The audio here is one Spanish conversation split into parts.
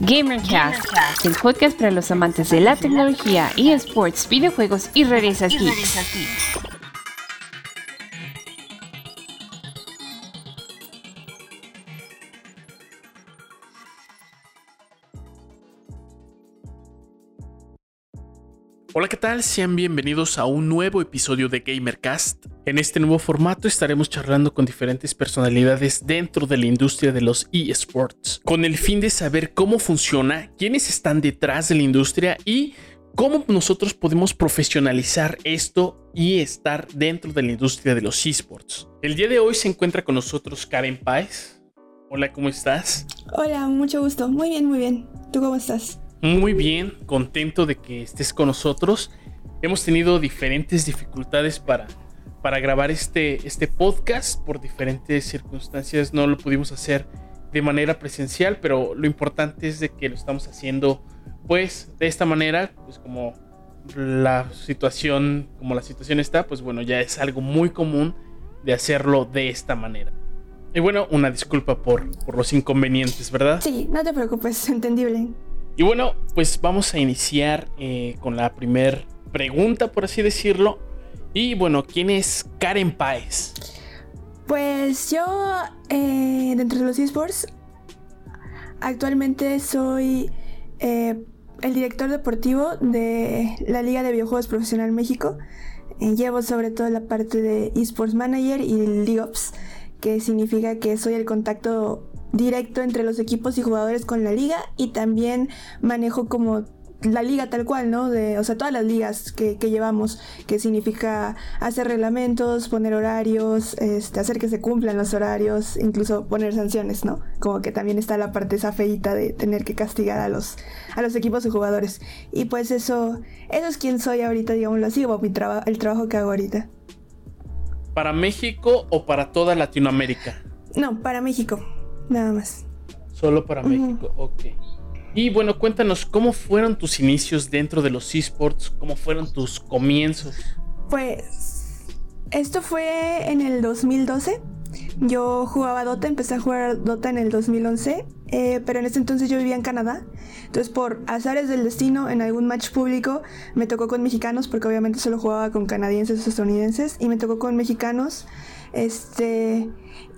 GamerCast, el podcast para los amantes de la tecnología, eSports, videojuegos y redes aquí. Hola, ¿qué tal? Sean bienvenidos a un nuevo episodio de GamerCast. En este nuevo formato estaremos charlando con diferentes personalidades dentro de la industria de los eSports, con el fin de saber cómo funciona, quiénes están detrás de la industria y cómo nosotros podemos profesionalizar esto y estar dentro de la industria de los eSports. El día de hoy se encuentra con nosotros Karen Páez. Hola, ¿cómo estás? Hola, mucho gusto. Muy bien, muy bien. ¿Tú cómo estás? Muy bien, contento de que estés con nosotros. Hemos tenido diferentes dificultades para, para grabar este, este podcast por diferentes circunstancias. No lo pudimos hacer de manera presencial, pero lo importante es de que lo estamos haciendo pues de esta manera, pues como la situación, como la situación está, pues bueno, ya es algo muy común de hacerlo de esta manera. Y bueno, una disculpa por, por los inconvenientes, ¿verdad? Sí, no te preocupes, entendible. Y bueno, pues vamos a iniciar eh, con la primera pregunta, por así decirlo. Y bueno, ¿quién es Karen Páez? Pues yo, eh, dentro de los esports, actualmente soy eh, el director deportivo de la Liga de Videojuegos Profesional México. llevo sobre todo la parte de esports manager y League Ops, que significa que soy el contacto directo entre los equipos y jugadores con la liga y también manejo como la liga tal cual, ¿no? De, o sea, todas las ligas que, llevamos, que significa hacer reglamentos, poner horarios, este, hacer que se cumplan los horarios, incluso poner sanciones, ¿no? Como que también está la parte esa feita de tener que castigar a los, a los equipos y jugadores. Y pues eso, eso es quien soy ahorita, digámoslo así, o mi el trabajo que hago ahorita. ¿Para México o para toda Latinoamérica? No, para México nada más. Solo para México, ok. Y bueno, cuéntanos, ¿cómo fueron tus inicios dentro de los esports? ¿Cómo fueron tus comienzos? Pues esto fue en el 2012. Yo jugaba Dota, empecé a jugar Dota en el 2011, eh, pero en ese entonces yo vivía en Canadá. Entonces, por azares del destino, en algún match público me tocó con mexicanos, porque obviamente solo jugaba con canadienses o estadounidenses, y me tocó con mexicanos. Este,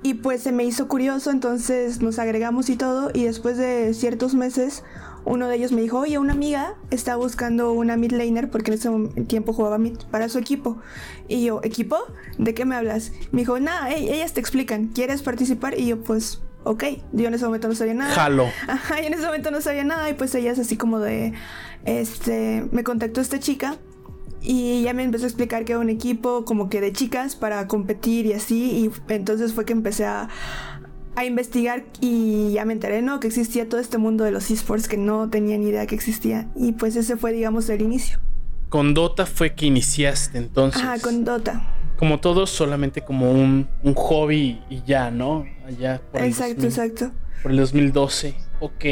y pues se me hizo curioso, entonces nos agregamos y todo. Y después de ciertos meses, uno de ellos me dijo, oye, una amiga está buscando una mid laner porque en ese tiempo jugaba mid para su equipo. Y yo, ¿equipo? ¿De qué me hablas? Me dijo, nada, ellas te explican, ¿quieres participar? Y yo, pues, ok. Yo en ese momento no sabía nada. Jalo. Ajá, y en ese momento no sabía nada. Y pues ella es así como de, este, me contactó esta chica y ya me empezó a explicar que era un equipo como que de chicas para competir y así. Y entonces fue que empecé a, investigar y ya me enteré, ¿no? Que existía todo este mundo de los esports que no tenía ni idea que existía. Y pues ese fue, digamos, el inicio. Con Dota fue que iniciaste entonces. Ajá, con Dota. Como todos, solamente como un, hobby y ya, ¿no? Allá por Exacto, exacto. Por el 2012. Ok.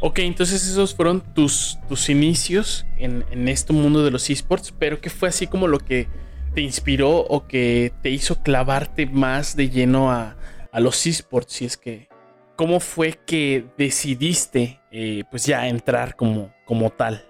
Ok, entonces esos fueron tus, tus inicios en, este mundo de los esports, pero ¿qué fue así como lo que te inspiró o que te hizo clavarte más de lleno a, los esports? Si es que, ¿cómo fue que decidiste eh, pues ya entrar como, como tal?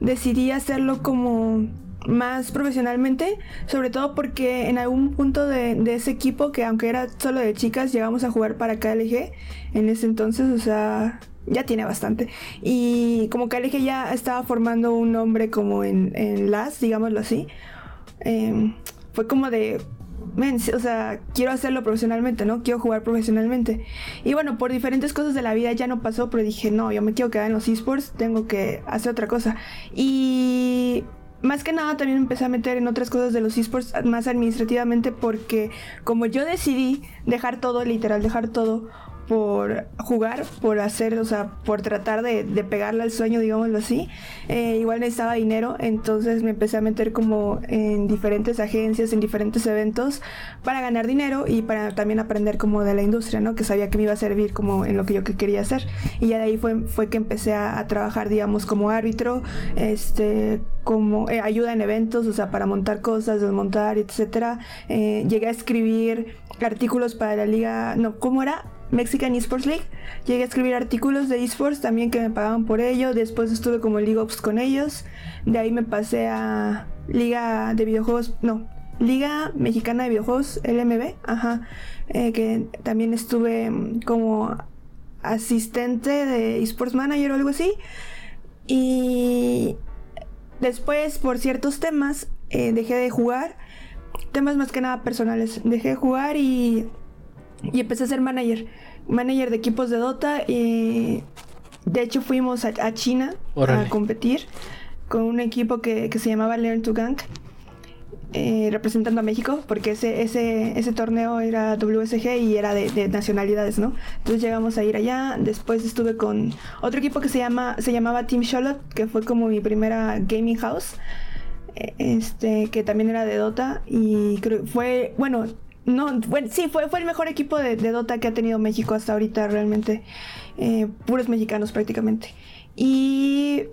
Decidí hacerlo como más profesionalmente, sobre todo porque en algún punto de, ese equipo, que aunque era solo de chicas, llegamos a jugar para KLG en ese entonces, o sea, ya tiene bastante. Y como KLG ya estaba formando un nombre como en, en LAS, digámoslo así, em, fue como de, o sea, quiero hacerlo profesionalmente, ¿no? Quiero jugar profesionalmente. Y bueno, por diferentes cosas de la vida ya no pasó, pero dije, no, yo me quiero quedar en los esports, tengo que hacer otra cosa. Y más que nada también empecé a meter en otras cosas de los esports más administrativamente porque como yo decidí dejar todo, literal, dejar todo por jugar, por hacer, o sea, por tratar de, pegarle al sueño, digámoslo así. Eh, igual necesitaba dinero, entonces me empecé a meter como en diferentes agencias, en diferentes eventos para ganar dinero y para también aprender como de la industria, ¿no? Que sabía que me iba a servir como en lo que yo quería hacer. Y ya de ahí fue, que empecé a, trabajar, digamos, como árbitro, este, como eh, ayuda en eventos, o sea, para montar cosas, desmontar, etcétera. Eh, llegué a escribir artículos para la liga, no, ¿cómo era? Mexican Esports League. Llegué a escribir artículos de esports también que me pagaban por ello. Después estuve como League Ops con ellos. De ahí me pasé a Liga de Videojuegos, no, Liga Mexicana de Videojuegos, LMB, ajá, eh, que también estuve mm, como asistente de esports manager o algo así. Y después, por ciertos temas, eh, dejé de jugar. Temas más que nada personales. Dejé de jugar y, y empecé a ser manager. Manager de equipos de Dota. Y de hecho fuimos a, China a competir con un equipo que, que se llamaba Learn to Gank. Eh, representando a México, porque ese, ese, ese torneo era WSG y era de, nacionalidades, ¿no? Entonces llegamos a ir allá, después estuve con otro equipo que se, llama, se llamaba Team Charlotte, que fue como mi primera gaming house, eh, este, que también era de Dota, y creo fue, bueno, no, bueno, sí, fue, fue el mejor equipo de, Dota que ha tenido México hasta ahorita, realmente, eh, puros mexicanos prácticamente. Y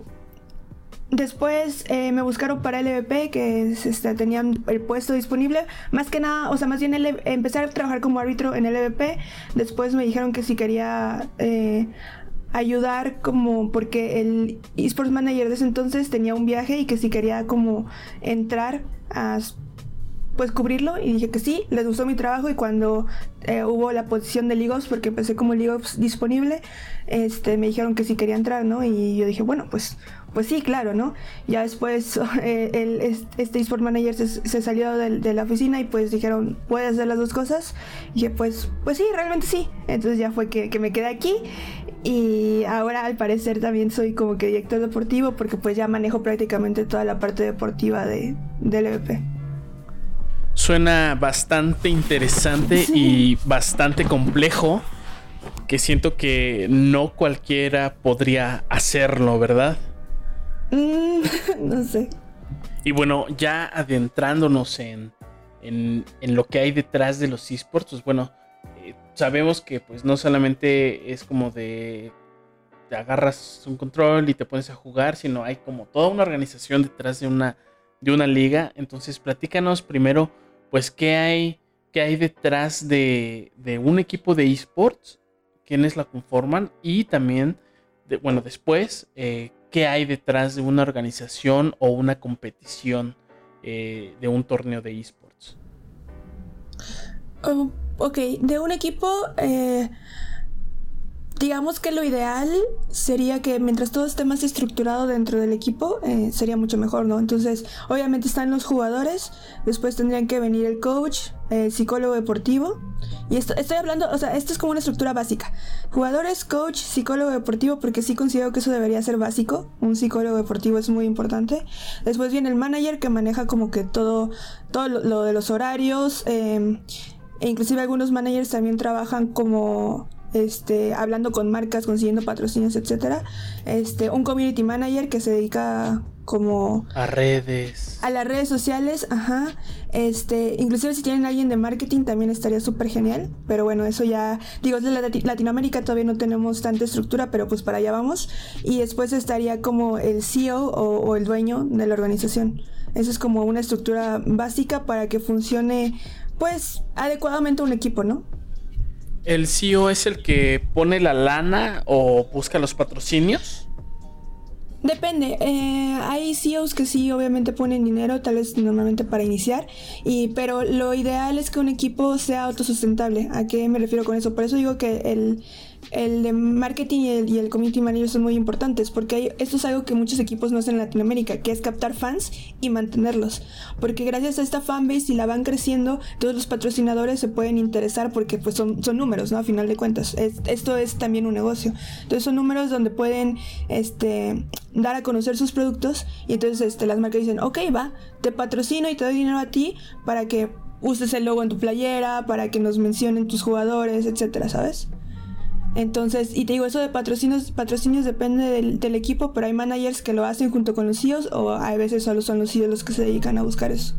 Después eh, me buscaron para LVP, que este, tenían el puesto disponible. Más que nada, o sea, más bien empecé a trabajar como árbitro en LVP. Después me dijeron que si quería eh, ayudar como porque el esports manager de ese entonces tenía un viaje y que si quería como entrar a pues cubrirlo y dije que sí, les gustó mi trabajo y cuando eh, hubo la posición de Ligos, porque empecé como Ligos disponible, este, me dijeron que sí quería entrar, ¿no? Y yo dije, bueno, pues pues sí, claro, ¿no? Ya después eh, el, este eSport Manager se, salió de, la oficina y pues dijeron, ¿puedes hacer las dos cosas? Y dije, pues, pues sí, realmente sí. Entonces ya fue que, me quedé aquí y ahora al parecer también soy como que director deportivo porque pues ya manejo prácticamente toda la parte deportiva de, del EVP. Suena bastante interesante y bastante complejo que siento que no cualquiera podría hacerlo, ¿verdad? Mm, no sé. Y bueno, ya adentrándonos en, en, lo que hay detrás de los esports, pues bueno, eh, sabemos que pues no solamente es como de te agarras un control y te pones a jugar, sino hay como toda una organización detrás de una, de una liga. Entonces, platícanos primero, pues, qué hay, qué hay detrás de, un equipo de esports, quiénes la conforman y también, bueno, después, eh, qué hay detrás de una organización o una competición eh, de un torneo de esports. Oh, ok, de un equipo, eh, digamos que lo ideal sería que mientras todo esté más estructurado dentro del equipo, eh, sería mucho mejor, ¿no? Entonces, obviamente están los jugadores, después tendrían que venir el coach, el psicólogo deportivo. Y esto, estoy hablando, o sea, esto es como una estructura básica. Jugadores, coach, psicólogo deportivo, porque sí considero que eso debería ser básico. Un psicólogo deportivo es muy importante. Después viene el manager que maneja como que todo, todo lo, de los horarios. Eh, e inclusive algunos managers también trabajan como este, hablando con marcas, consiguiendo patrocinios, etcétera. Este, un community manager que se dedica como a redes, a las redes sociales, ajá. Este, inclusive si tienen alguien de marketing también estaría súper genial, pero bueno, eso ya digo, de Latinoamérica todavía no tenemos tanta estructura, pero pues para allá vamos. Y después estaría como el CEO o, o el dueño de la organización. Eso es como una estructura básica para que funcione pues adecuadamente un equipo, ¿no? ¿El CEO es el que pone la lana o busca los patrocinios? Depende, eh, hay CEOs que sí obviamente ponen dinero, tal vez normalmente para iniciar, y, pero lo ideal es que un equipo sea autosustentable. ¿A qué me refiero con eso? Por eso digo que el, el de marketing y el, community manager son muy importantes porque esto es algo que muchos equipos no hacen en Latinoamérica, que es captar fans y mantenerlos. Porque gracias a esta fanbase y la van creciendo, todos los patrocinadores se pueden interesar porque pues son, son números, ¿no? A final de cuentas. esto es también un negocio. Entonces son números donde pueden este, dar a conocer sus productos y entonces este, las marcas dicen, ok, va, te patrocino y te doy dinero a ti para que uses el logo en tu playera, para que nos mencionen tus jugadores, etcétera, ¿sabes? Entonces, y te digo, eso de patrocinios, patrocinios depende del, equipo, pero hay managers que lo hacen junto con los CEOs o hay veces solo son los CEOs los que se dedican a buscar eso.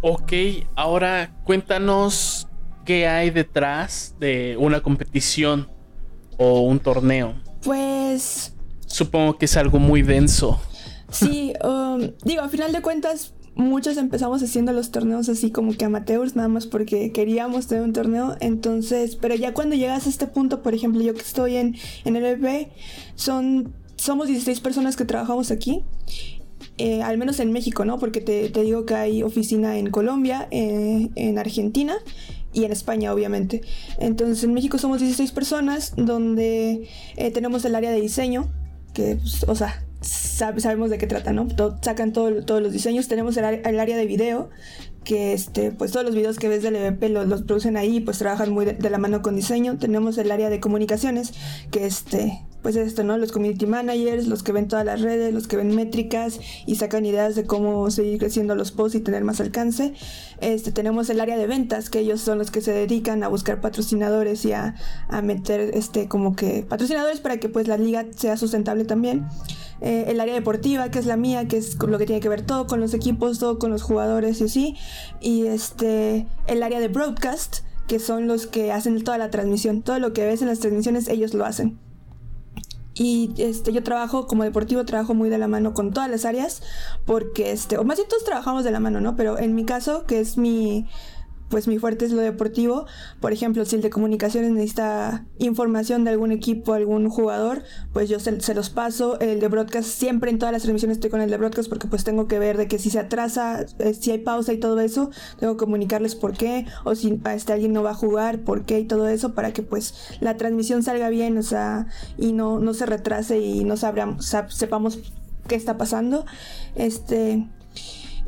Ok, ahora cuéntanos qué hay detrás de una competición o un torneo. Pues... Supongo que es algo muy denso. Sí, um, digo, a final de cuentas, muchos empezamos haciendo los torneos así como que amateurs, nada más porque queríamos tener un torneo. Entonces, pero ya cuando llegas a este punto, por ejemplo, yo que estoy en, en el EP, son, somos 16 personas que trabajamos aquí. Eh, al menos en México, ¿no? Porque te, digo que hay oficina en Colombia, eh, en Argentina y en España, obviamente. Entonces, en México somos 16 personas, donde eh, tenemos el área de diseño, que, pues, o sea, sabemos de qué trata, ¿no? sacan todos los diseños. Tenemos el, área de video, que este, pues todos los videos que ves del EVP los, producen ahí, pues trabajan muy de, la mano con diseño. Tenemos el área de comunicaciones, que este, pues esto, ¿no? Los community managers, los que ven todas las redes, los que ven métricas y sacan ideas de cómo seguir creciendo los posts y tener más alcance. Este, tenemos el área de ventas, que ellos son los que se dedican a buscar patrocinadores y a, a meter este como que patrocinadores para que pues la liga sea sustentable también. Eh, el área deportiva, que es la mía, que es lo que tiene que ver todo con los equipos, todo con los jugadores y así. Y este, el área de broadcast, que son los que hacen toda la transmisión. Todo lo que ves en las transmisiones, ellos lo hacen. Y este, yo trabajo como deportivo, trabajo muy de la mano con todas las áreas, porque este, o más bien todos trabajamos de la mano, ¿no? Pero en mi caso, que es mi, pues mi fuerte es lo deportivo. Por ejemplo, si el de comunicaciones necesita información de algún equipo, algún jugador, pues yo se, los paso. El de broadcast, siempre en todas las transmisiones estoy con el de broadcast porque pues tengo que ver de que si se atrasa, eh, si hay pausa y todo eso, tengo que comunicarles por qué, o si este alguien no va a jugar, por qué y todo eso, para que pues la transmisión salga bien, o sea, y no, no se retrase y no sabramos, sepamos qué está pasando. Este.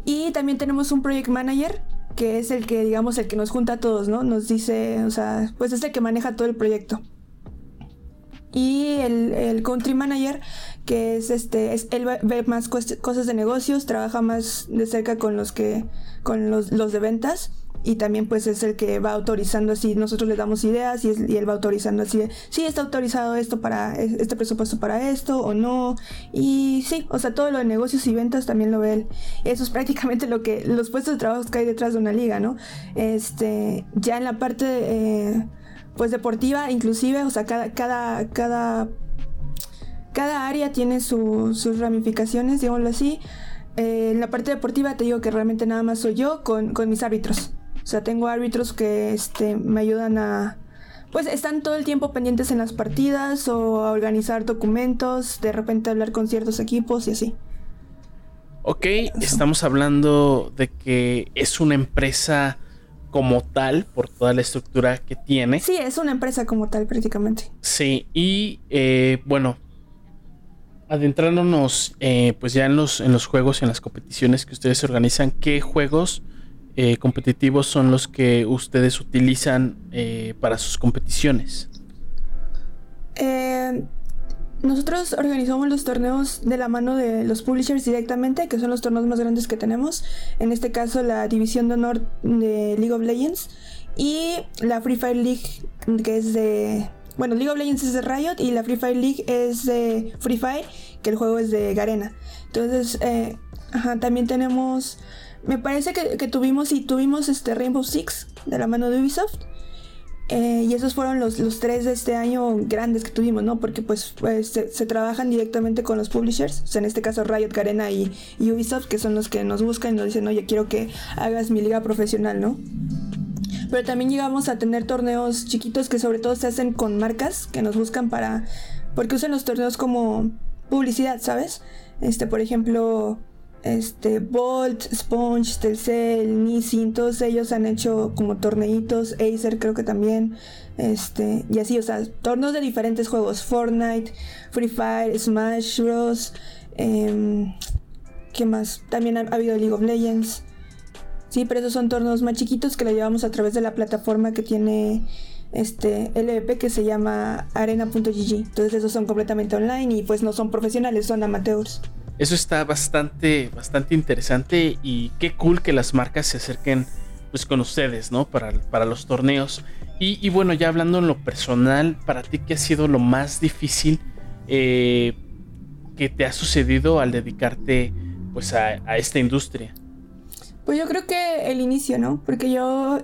Y también tenemos un project manager que es el que, digamos, el que nos junta a todos, ¿no? Nos dice, o sea, pues es el que maneja todo el proyecto. Y el, country manager, que es este, es, él ve más cosas de negocios, trabaja más de cerca con los que, con los, los de ventas y también pues es el que va autorizando así, nosotros le damos ideas y, él va autorizando así, sí está autorizado esto para este presupuesto para esto o no y sí, o sea, todo lo de negocios y ventas también lo ve él. Eso es prácticamente lo que los puestos de trabajo que hay detrás de una liga, ¿no? Este, ya en la parte eh, pues deportiva inclusive, o sea, cada cada cada cada área tiene sus ramificaciones, digámoslo así. Eh, en la parte deportiva te digo que realmente nada más soy yo con, con mis árbitros. O sea, tengo árbitros que este, me ayudan a... Pues están todo el tiempo pendientes en las partidas o a organizar documentos, de repente hablar con ciertos equipos y así. Ok, estamos hablando de que es una empresa como tal, por toda la estructura que tiene. Sí, es una empresa como tal prácticamente. Sí, y eh, bueno, adentrándonos eh, pues ya en los, en los juegos y en las competiciones que ustedes organizan, ¿qué juegos eh, competitivos son los que ustedes utilizan eh, para sus competiciones? Eh, nosotros organizamos los torneos de la mano de los publishers directamente, que son los torneos más grandes que tenemos. En este caso, la División de Honor de League of Legends y la Free Fire League, que es de. Bueno, League of Legends es de Riot y la Free Fire League es de Free Fire, que el juego es de Garena. Entonces, también tenemos me parece que, tuvimos y tuvimos este Rainbow Six de la mano de Ubisoft. Eh, y esos fueron los, los, tres de este año grandes que tuvimos, ¿no? Porque pues, pues se, trabajan directamente con los publishers, o sea, en este caso Riot, Garena y, Ubisoft, que son los que nos buscan y nos dicen, oye, quiero que hagas mi liga profesional, ¿no? Pero también llegamos a tener torneos chiquitos que sobre todo se hacen con marcas que nos buscan para... porque usan los torneos como publicidad, ¿sabes? Este, por ejemplo, este, Bolt, Sponge, Telcel, Nissin, todos ellos han hecho como torneitos, Acer creo que también, este, y así, o sea, torneos de diferentes juegos, Fortnite, Free Fire, Smash Bros, eh, ¿qué más? También ha, habido League of Legends, sí, pero esos son torneos más chiquitos que lo llevamos a través de la plataforma que tiene este LVP que se llama arena.gg, entonces esos son completamente online y pues no son profesionales, son amateurs. Eso está bastante, bastante interesante y qué cool que las marcas se acerquen pues con ustedes, ¿no? Para, para los torneos. Y, bueno, ya hablando en lo personal, para ti, ¿qué ha sido lo más difícil eh, que te ha sucedido al dedicarte pues a, a esta industria? Pues yo creo que el inicio, ¿no? Porque yo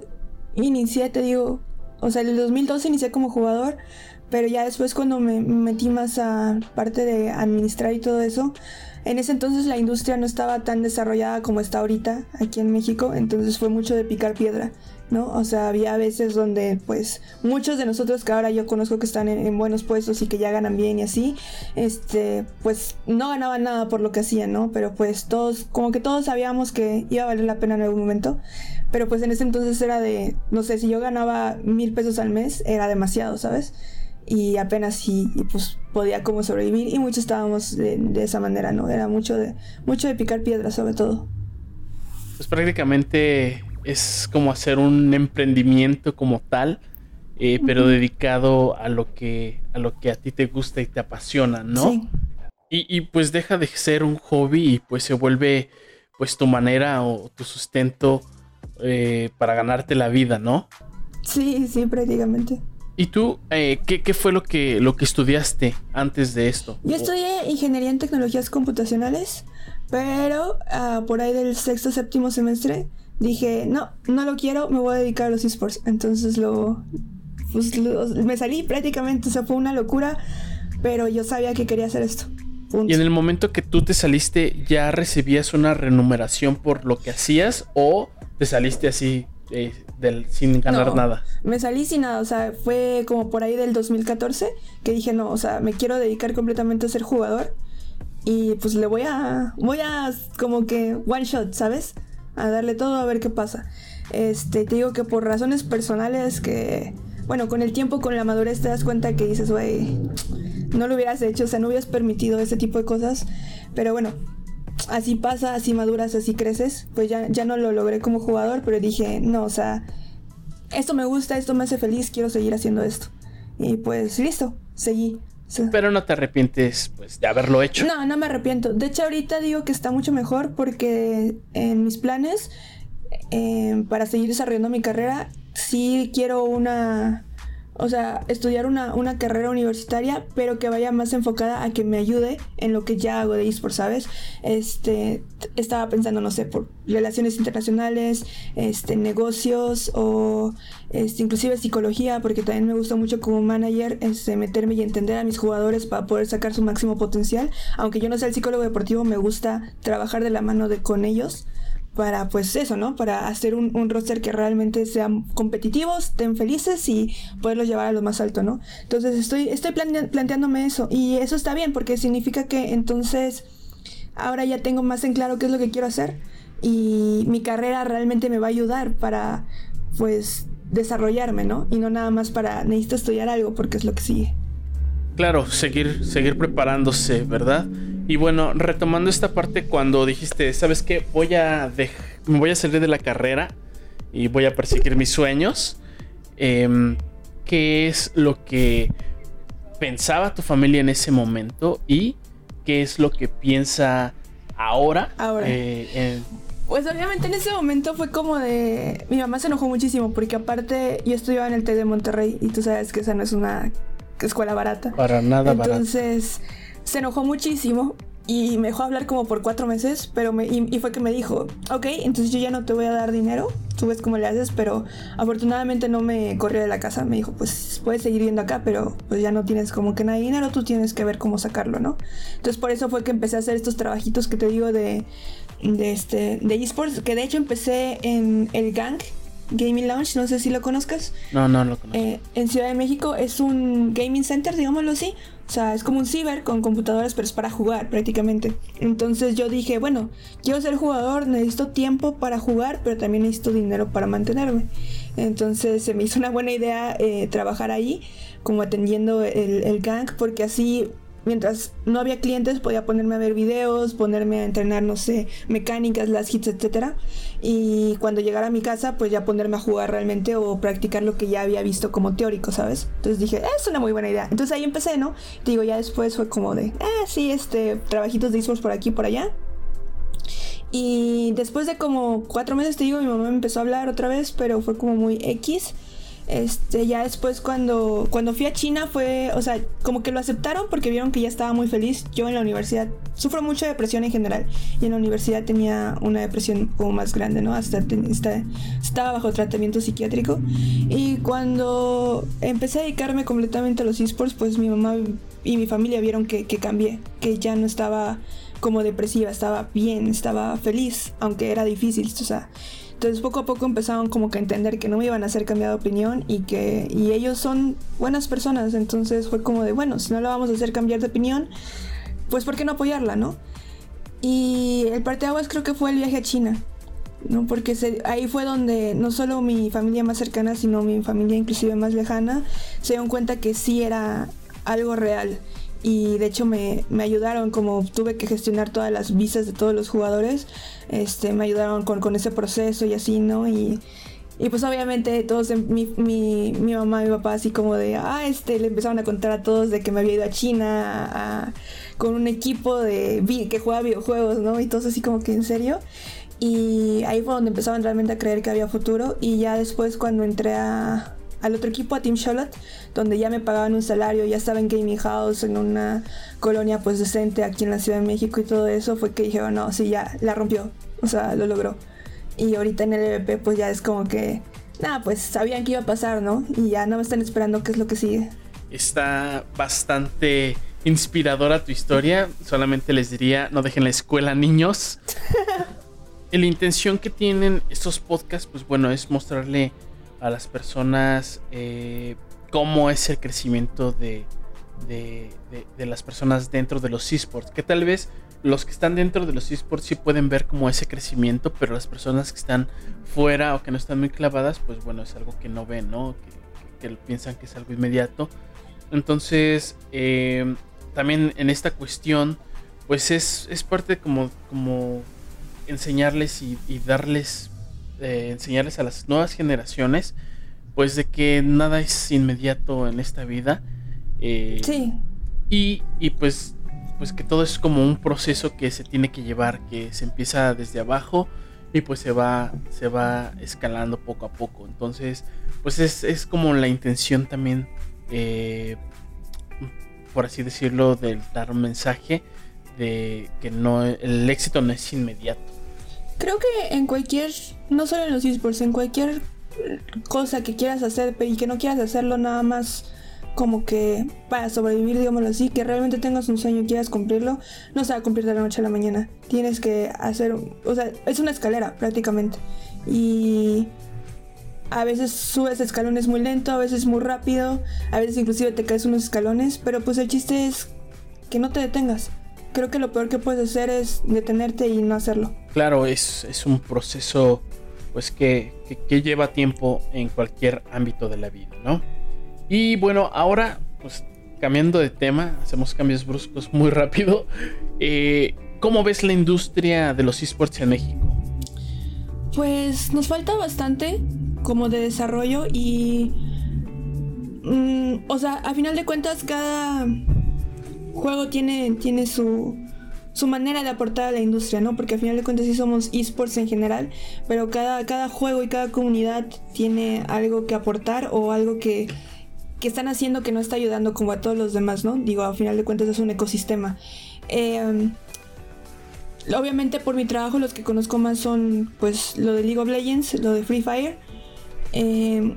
inicié, te digo, o sea, en el 2012 inicié como jugador, Pero ya después cuando me metí más a parte de administrar y todo eso, en ese entonces la industria no estaba tan desarrollada como está ahorita aquí en México, entonces fue mucho de picar piedra. ¿no? O sea, había veces donde pues muchos de nosotros que ahora yo conozco que están en, buenos puestos y que ya ganan bien y así, este, pues no ganaban nada por lo que hacían, ¿no? Pero pues todos, como que todos sabíamos que iba a valer la pena en algún momento, pero pues en ese entonces era de, no sé, si yo ganaba mil pesos al mes, era demasiado, ¿sabes? Y apenas sí, y pues podía como sobrevivir y muchos estábamos de, de esa manera, ¿no? Era mucho de, mucho de picar piedras sobre todo. Pues prácticamente es como hacer un emprendimiento como tal, eh, pero dedicado a lo que a lo que a ti te gusta y te apasiona, ¿no? Sí. Y, pues deja de ser un hobby y pues se vuelve pues tu manera o tu sustento eh, para ganarte la vida, ¿no? Sí, sí, prácticamente. ¿Y tú eh, ¿qué, ¿qué, fue lo que, lo que estudiaste antes de esto? Yo estudié ingeniería en tecnologías computacionales, pero ah, por ahí del sexto séptimo semestre dije, no, no lo quiero, me voy a dedicar a los esports. Entonces lo, pues, me salí prácticamente, o sea, fue una locura, pero yo sabía que quería hacer esto. Y en el momento que tú te saliste, ¿ya recibías una remuneración por lo que hacías o te saliste así eh, del, sin ganar nada? Me salí sin nada, o sea, fue como por ahí del 2014 que dije, no, o sea, me quiero dedicar completamente a ser jugador y pues le voy a, voy a como que one shot, ¿sabes? a darle todo a ver qué pasa. Este, te digo que por razones personales que, bueno, con el tiempo, con la madurez te das cuenta que dices, güey, no lo hubieras hecho, o sea, no hubieras permitido ese tipo de cosas. Pero bueno, así pasa, así maduras, así creces. Pues ya, ya no lo logré como jugador, pero dije, no, o sea, esto me gusta, esto me hace feliz, quiero seguir haciendo esto. Y pues listo, seguí. Pero no te arrepientes pues de haberlo hecho. No, no me arrepiento. De hecho, ahorita digo que está mucho mejor porque en mis planes eh, para seguir desarrollando mi carrera, sí quiero una o sea, estudiar una, una, carrera universitaria, pero que vaya más enfocada a que me ayude en lo que ya hago de esports, ¿sabes? Este, estaba pensando, no sé, por relaciones internacionales, este, negocios o este, inclusive psicología, porque también me gusta mucho como manager este, meterme y entender a mis jugadores para poder sacar su máximo potencial. Aunque yo no sea el psicólogo deportivo, me gusta trabajar de la mano de con ellos para pues eso, ¿no? Para hacer un, un, roster que realmente sean competitivos, estén felices y poderlos llevar a lo más alto, ¿no? Entonces estoy, estoy planteándome eso y eso está bien porque significa que entonces ahora ya tengo más en claro qué es lo que quiero hacer y mi carrera realmente me va a ayudar para pues desarrollarme, ¿no? Y no nada más para necesito estudiar algo porque es lo que sigue. Claro, seguir, seguir preparándose, ¿verdad? Y bueno, retomando esta parte cuando dijiste, ¿sabes qué? Voy a me voy a salir de la carrera y voy a perseguir mis sueños. Em, ¿Qué es lo que pensaba tu familia en ese momento y qué es lo que piensa ahora? Ahora. Eh, pues obviamente en ese momento fue como de... Mi mamá se enojó muchísimo porque aparte yo estudiaba en el TED de Monterrey y tú sabes que esa no es una escuela barata. Para nada Entonces se enojó muchísimo y me dejó hablar como por cuatro meses, pero me, y, fue que me dijo, ok, entonces yo ya no te voy a dar dinero, tú ves cómo le haces, pero afortunadamente no me corrió de la casa, me dijo, pues puedes seguir viendo acá, pero pues ya no tienes como que nada de dinero, tú tienes que ver cómo sacarlo, ¿no? Entonces por eso fue que empecé a hacer estos trabajitos que te digo de, de, este, de esports, que de hecho empecé en el gang, Gaming Lounge, no sé si lo conozcas. No, no lo conozco. Eh, en Ciudad de México es un gaming center, digámoslo así. O sea, es como un ciber con computadoras, pero es para jugar prácticamente. Entonces yo dije, bueno, quiero ser jugador, necesito tiempo para jugar, pero también necesito dinero para mantenerme. Entonces se me hizo una buena idea eh, trabajar ahí, como atendiendo el, el gang, porque así mientras no había clientes podía ponerme a ver videos, ponerme a entrenar, no sé, mecánicas, las hits, etcétera. Y cuando llegara a mi casa, pues ya ponerme a jugar realmente o practicar lo que ya había visto como teórico, ¿sabes? Entonces dije, es una muy buena idea. Entonces ahí empecé, ¿no? digo, ya después fue como de, eh, sí, este, trabajitos de esports por aquí, por allá. Y después de como cuatro meses, te digo, mi mamá me empezó a hablar otra vez, pero fue como muy X. Este, ya después cuando, cuando fui a China fue, o sea, como que lo aceptaron porque vieron que ya estaba muy feliz. Yo en la universidad sufro mucha depresión en general y en la universidad tenía una depresión como más grande, ¿no? Hasta, estaba bajo tratamiento psiquiátrico. Y cuando empecé a dedicarme completamente a los esports, pues mi mamá y mi familia vieron que, que cambié, que ya no estaba como depresiva, estaba bien, estaba feliz, aunque era difícil, o sea. Entonces poco a poco empezaron como que a entender que no me iban a hacer cambiar de opinión y que y ellos son buenas personas, entonces fue como de, bueno, si no la vamos a hacer cambiar de opinión, pues ¿por qué no apoyarla, no? Y el parteaguas creo que fue el viaje a China, ¿no? Porque ahí fue donde no solo mi familia más cercana, sino mi familia inclusive más lejana, se dieron cuenta que sí era algo real y de hecho me, ayudaron como tuve que gestionar todas las visas de todos los jugadores, este, me ayudaron con, ese proceso y así, ¿no? Y, pues obviamente todos, mi, mi, mi, mamá y mi papá así como de, ah, este, le empezaron a contar a todos de que me había ido a China con un equipo de que juega videojuegos, ¿no? Y todos así como que en serio. Y ahí fue donde empezaban realmente a creer que había futuro. Y ya después cuando entré a, al otro equipo, a Team Charlotte, donde ya me pagaban un salario, ya estaba en Gaming House, en una colonia pues decente aquí en la Ciudad de México y todo eso, fue que dije, oh, no, sí, ya la rompió, o sea, lo logró. Y ahorita en el EVP pues ya es como que, nada, pues sabían que iba a pasar, ¿no? Y ya no me están esperando qué es lo que sigue. Está bastante inspiradora tu historia, solamente les diría, no dejen la escuela niños. la intención que tienen estos podcasts, pues bueno, es mostrarle a las personas eh, cómo es el crecimiento de, de, las personas dentro de los esports. Que tal vez los que están dentro de los esports sí pueden ver como ese crecimiento, pero las personas que están fuera o que no están muy clavadas, pues bueno, es algo que no ven, ¿no? Que, piensan que es algo inmediato. Entonces, eh, también en esta cuestión, pues es, es parte como, como enseñarles y, y darles enseñarles a las nuevas generaciones, pues de que nada es inmediato en esta vida. Eh, sí. Y, y, pues, pues que todo es como un proceso que se tiene que llevar, que se empieza desde abajo y pues se va, se va escalando poco a poco. Entonces, pues es, es como la intención también, eh, por así decirlo, de dar un mensaje de que no el éxito no es inmediato. Creo que en cualquier, no solo en los esports, en cualquier cosa que quieras hacer y que no quieras hacerlo nada más como que para sobrevivir, digámoslo así, que realmente tengas un sueño y quieras cumplirlo, no se va a cumplir de la noche a la mañana. Tienes que hacer, o sea, es una escalera prácticamente. Y a veces subes escalones muy lento, a veces muy rápido, a veces inclusive te caes unos escalones, pero pues el chiste es que no te detengas creo que lo peor que puedes hacer es detenerte y no hacerlo. Claro, es, es un proceso pues que, que, lleva tiempo en cualquier ámbito de la vida, ¿no? Y bueno, ahora pues cambiando de tema, hacemos cambios bruscos muy rápido. Eh, ¿Cómo ves la industria de los esports en México? Pues nos falta bastante como de desarrollo y... Mm, o sea, a final de cuentas cada juego tiene, tiene su, su manera de aportar a la industria, ¿no? Porque al final de cuentas sí somos esports en general, pero cada, cada juego y cada comunidad tiene algo que aportar o algo que, que están haciendo que no está ayudando como a todos los demás, ¿no? Digo, al final de cuentas es un ecosistema. Em, obviamente por mi trabajo los que conozco más son pues lo de League of Legends, lo de Free Fire. Em,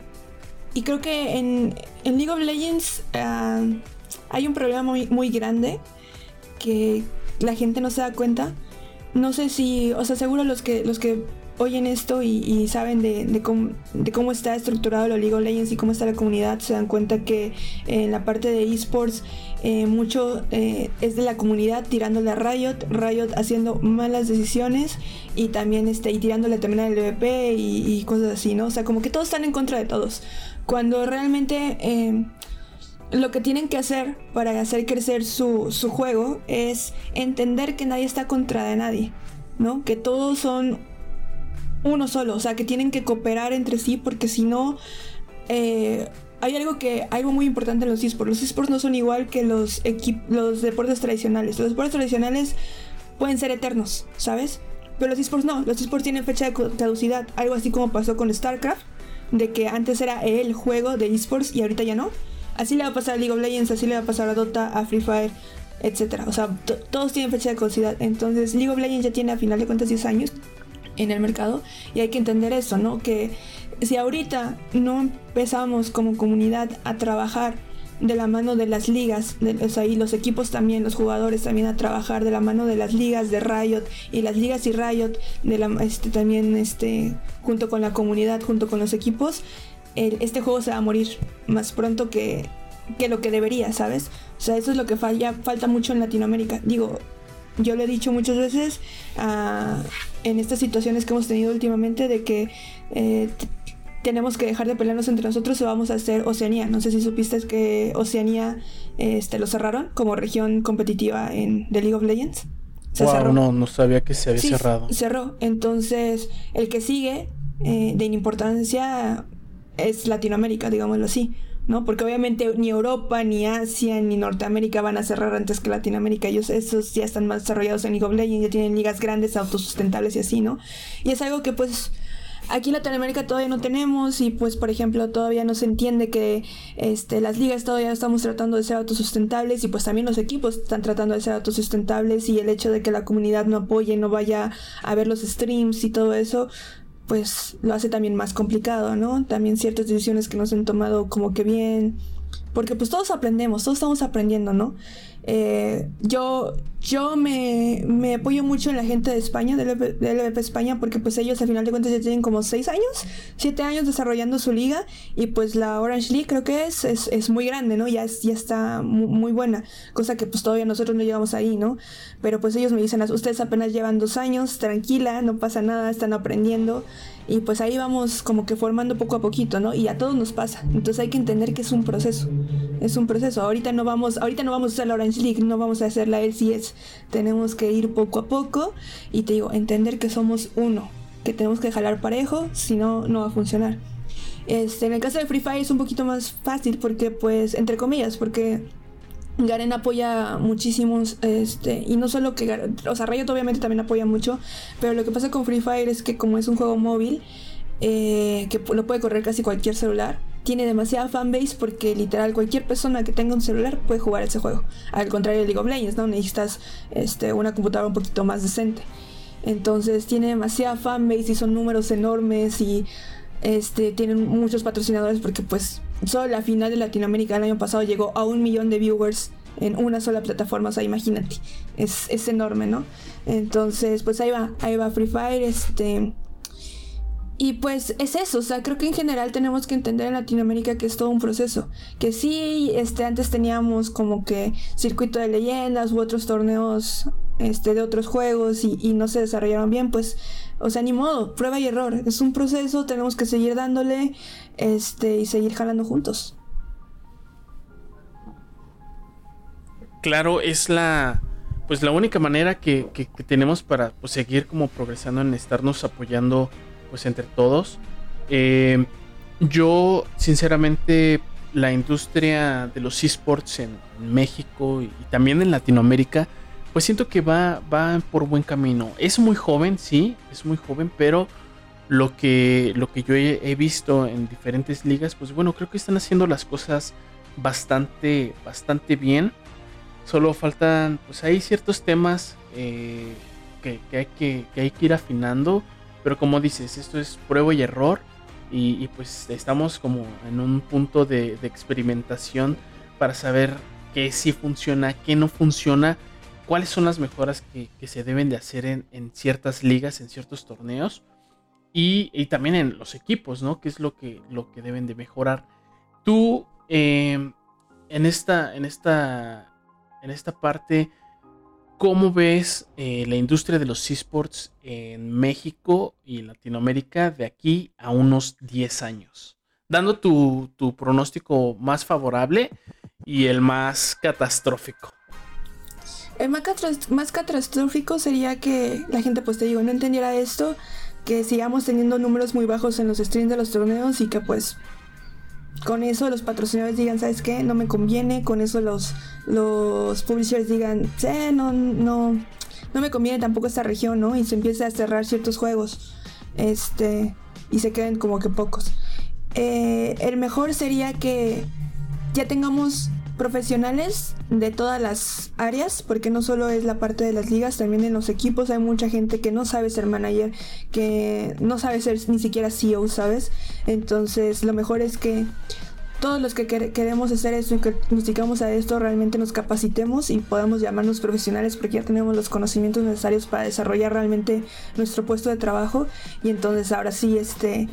y creo que en, League of Legends... Ah, hay un problema muy, muy grande que la gente no se da cuenta. No sé si, o sea, seguro los que, los que oyen esto y, saben de, cómo, está estructurado la League of Legends y cómo está la comunidad, se dan cuenta que en la parte de esports eh, mucho eh, es de la comunidad tirándole a Riot, Riot haciendo malas decisiones y también este, y tirándole también al LVP y, cosas así, ¿no? O sea, como que todos están en contra de todos. Cuando realmente... Eh, lo que tienen que hacer para hacer crecer su, juego es entender que nadie está contra de nadie, ¿no? Que todos son uno solo, o sea, que tienen que cooperar entre sí porque si no... Eh, hay algo que algo muy importante en los esports. Los esports no son igual que los, los deportes tradicionales. Los deportes tradicionales pueden ser eternos, ¿sabes? Pero los esports no. Los esports tienen fecha de caducidad. Algo así como pasó con StarCraft de que antes era el juego de esports y ahorita ya no. Así le va a pasar a League of Legends, así le va a pasar a Dota, a Free Fire, etcétera. O sea, todos tienen fecha de caducidad. Entonces, League of Legends ya tiene a final de cuentas 10 años en el mercado y hay que entender eso, ¿no? Que si ahorita no empezamos como comunidad a trabajar de la mano de las ligas, o sea, y los equipos también, los jugadores también a trabajar de la mano de las ligas de Riot y las ligas y Riot de la, este, también este, junto con la comunidad, junto con los equipos, este juego se va a morir más pronto que, que lo que debería, ¿sabes? O sea, eso es lo que falla, falta mucho en Latinoamérica. Digo, yo lo he dicho muchas veces uh, en estas situaciones que hemos tenido últimamente de que eh, tenemos que dejar de pelearnos entre nosotros o vamos a hacer Oceanía. No sé si supiste que Oceanía este, lo cerraron como región competitiva en The League of Legends. Se cerró. No, no sabía que se había cerrado. Cerró. Entonces, el que sigue eh, de importancia es Latinoamérica, digámoslo así. ¿no? Porque obviamente ni Europa, ni Asia, ni Norteamérica van a cerrar antes que Latinoamérica. Ellos esos ya están más desarrollados en League of Legends, ya tienen ligas grandes, autosustentables y así, ¿no? Y es algo que pues aquí en Latinoamérica todavía no tenemos y pues por ejemplo todavía no se entiende que este, las ligas todavía estamos tratando de ser autosustentables y pues también los equipos están tratando de ser autosustentables y el hecho de que la comunidad no apoye, no vaya a ver los streams y todo eso pues lo hace también más complicado, ¿no? También ciertas decisiones que no se han tomado como que bien, porque pues todos aprendemos, todos estamos aprendiendo, ¿no? Eh, yo yo me, me, apoyo mucho en la gente de España, de LVP, España, porque pues ellos al final de cuentas ya tienen como 6 años, 7 años desarrollando su liga y pues la Orange League creo que es, es, es muy grande, ¿no? Ya, es, ya está muy, buena, cosa que pues todavía nosotros no llegamos ahí, ¿no? Pero pues ellos me dicen, ustedes apenas llevan 2 años, tranquila, no pasa nada, están aprendiendo y pues ahí vamos como que formando poco a poquito, ¿no? Y a todos nos pasa. Entonces hay que entender que es un proceso. Es un proceso. Ahorita no vamos, ahorita no vamos a hacer la Orange League, no vamos a hacer la LCS. Tenemos que ir poco a poco y te digo, entender que somos uno, que tenemos que jalar parejo, si no no va a funcionar. Este, en el caso de Free Fire es un poquito más fácil porque pues entre comillas, porque Garen apoya muchísimos, este, y no solo que, o sea, Riot obviamente también apoya mucho, pero lo que pasa con Free Fire es que como es un juego móvil, eh, que lo puede correr casi cualquier celular, tiene demasiada fanbase porque literal cualquier persona que tenga un celular puede jugar ese juego. Al contrario de League of Legends, ¿no? Necesitas este, una computadora un poquito más decente. Entonces tiene demasiada fanbase y son números enormes y este, tienen muchos patrocinadores porque pues solo la final de Latinoamérica el año pasado llegó a un millón de viewers en una sola plataforma, o sea, imagínate, es, es enorme, ¿no? Entonces, pues ahí va, ahí va Free Fire, este... Y pues es eso, o sea, creo que en general tenemos que entender en Latinoamérica que es todo un proceso. Que sí, este, antes teníamos como que circuito de leyendas u otros torneos este, de otros juegos y, no se desarrollaron bien, pues o sea, ni modo, prueba y error. Es un proceso, tenemos que seguir dándole este, y seguir jalando juntos. Claro, es la pues la única manera que, tenemos para pues, seguir como progresando en estarnos apoyando pues entre todos. Eh, yo, sinceramente, la industria de los esports en México y también en Latinoamérica pues siento que va, va por buen camino. Es muy joven, sí, es muy joven, pero lo que, lo que yo he, visto en diferentes ligas, pues bueno, creo que están haciendo las cosas bastante, bastante bien. Solo faltan, pues hay ciertos temas eh, que, hay que, hay que ir afinando. Pero como dices, esto es prueba y error. Y, pues estamos como en un punto de, experimentación para saber qué sí funciona, qué no funciona cuáles son las mejoras que, se deben de hacer en, ciertas ligas, en ciertos torneos y, también en los equipos, ¿no? ¿Qué es lo que, lo que deben de mejorar? Tú, em, en, esta, en, esta, en esta parte, ¿cómo ves eh, la industria de los esports en México y Latinoamérica de aquí a unos 10 años? Dando tu, tu pronóstico más favorable y el más catastrófico. El más catastrófico sería que la gente, pues te digo, no entendiera esto, que sigamos teniendo números muy bajos en los streams de los torneos y que pues con eso los patrocinadores digan, ¿sabes qué? No me conviene, con eso los, los publishers digan, sí, no, no, no me conviene tampoco esta región, ¿no? Y se empieza a cerrar ciertos juegos, este, y se queden como que pocos. eh, el mejor sería que ya tengamos profesionales de todas las áreas, porque no solo es la parte de las ligas, también en los equipos hay mucha gente que no sabe ser manager, que no sabe ser ni siquiera CEO, ¿sabes? Entonces lo mejor es que todos los que queremos hacer esto y que nos dedicamos a esto realmente nos capacitemos y podamos llamarnos profesionales porque ya tenemos los conocimientos necesarios para desarrollar realmente nuestro puesto de trabajo y entonces ahora sí este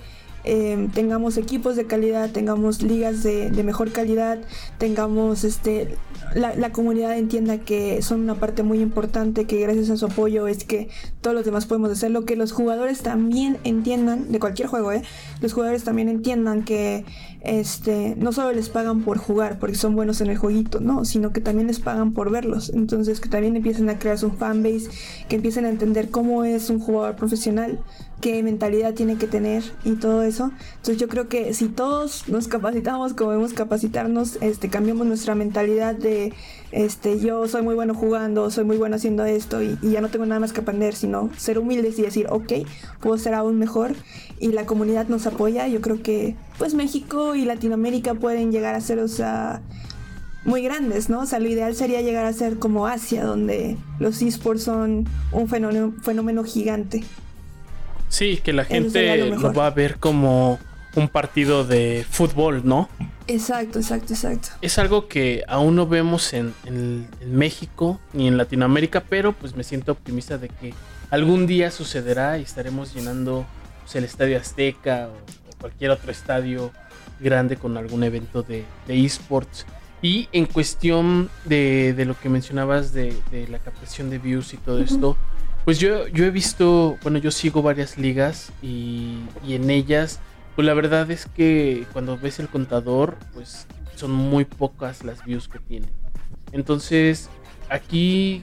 Em, tengamos equipos de calidad, tengamos ligas de, mejor calidad, tengamos este la, comunidad entienda que son una parte muy importante, que gracias a su apoyo es que todos los demás podemos hacerlo, que los jugadores también entiendan, de cualquier juego, ¿eh? los jugadores también entiendan que este, no solo les pagan por jugar, porque son buenos en el jueguito, no, sino que también les pagan por verlos. Entonces que también empiecen a crear su fanbase, que empiecen a entender cómo es un jugador profesional, qué mentalidad tiene que tener y todo eso. Entonces yo creo que si todos nos capacitamos como debemos capacitarnos, este, cambiamos nuestra mentalidad de este, yo soy muy bueno jugando, soy muy bueno haciendo esto y, ya no tengo nada más que aprender, sino ser humildes y decir, ok, puedo ser aún mejor y la comunidad nos apoya. Yo creo que pues México y Latinoamérica pueden llegar a ser, o muy grandes, ¿no? O sea, lo ideal sería llegar a ser como Asia, donde los esports son un fenómeno gigante. Sí, que la gente lo, va a ver como un partido de fútbol, ¿no? Exacto, exacto, exacto. Es algo que aún no vemos en, México ni en Latinoamérica, pero pues me siento optimista de que algún día sucederá y estaremos llenando pues, el Estadio Azteca o, cualquier otro estadio grande con algún evento de, esports. Y en cuestión de, lo que mencionabas de, la captación de views y todo esto, pues yo, yo he visto, bueno, yo sigo varias ligas y, en ellas, pues la verdad es que cuando ves el contador, pues son muy pocas las views que tienen. Entonces, aquí,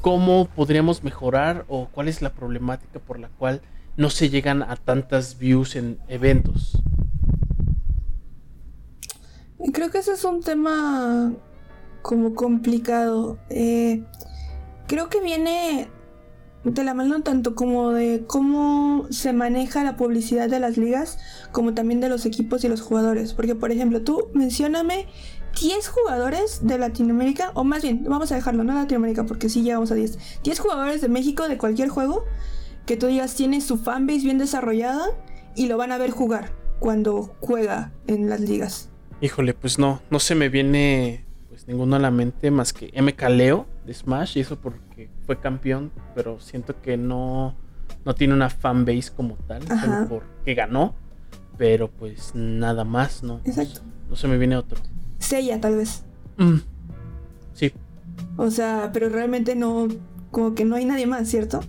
¿cómo podríamos mejorar o cuál es la problemática por la cual no se llegan a tantas views en eventos? Creo que ese es un tema como complicado. Eh, creo que viene de la mano tanto como de cómo se maneja la publicidad de las ligas, como también de los equipos y los jugadores. Porque, por ejemplo, tú mencióname 10 jugadores de Latinoamérica, o más bien, vamos a dejarlo, no Latinoamérica, porque sí llegamos a 10. 10 jugadores de México de cualquier juego que tú digas tiene su fanbase bien desarrollada y lo van a ver jugar cuando juega en las ligas. Híjole, pues no, no se me viene pues ninguno a la mente más que MK Leo de Smash y eso porque fue campeón, pero siento que no, no tiene una fanbase como tal, solo porque ganó, pero pues nada más, ¿no? Exacto. No, se me viene otro. Sella, tal vez. Mm. Sí. O sea, pero realmente no, como que no hay nadie más, ¿cierto?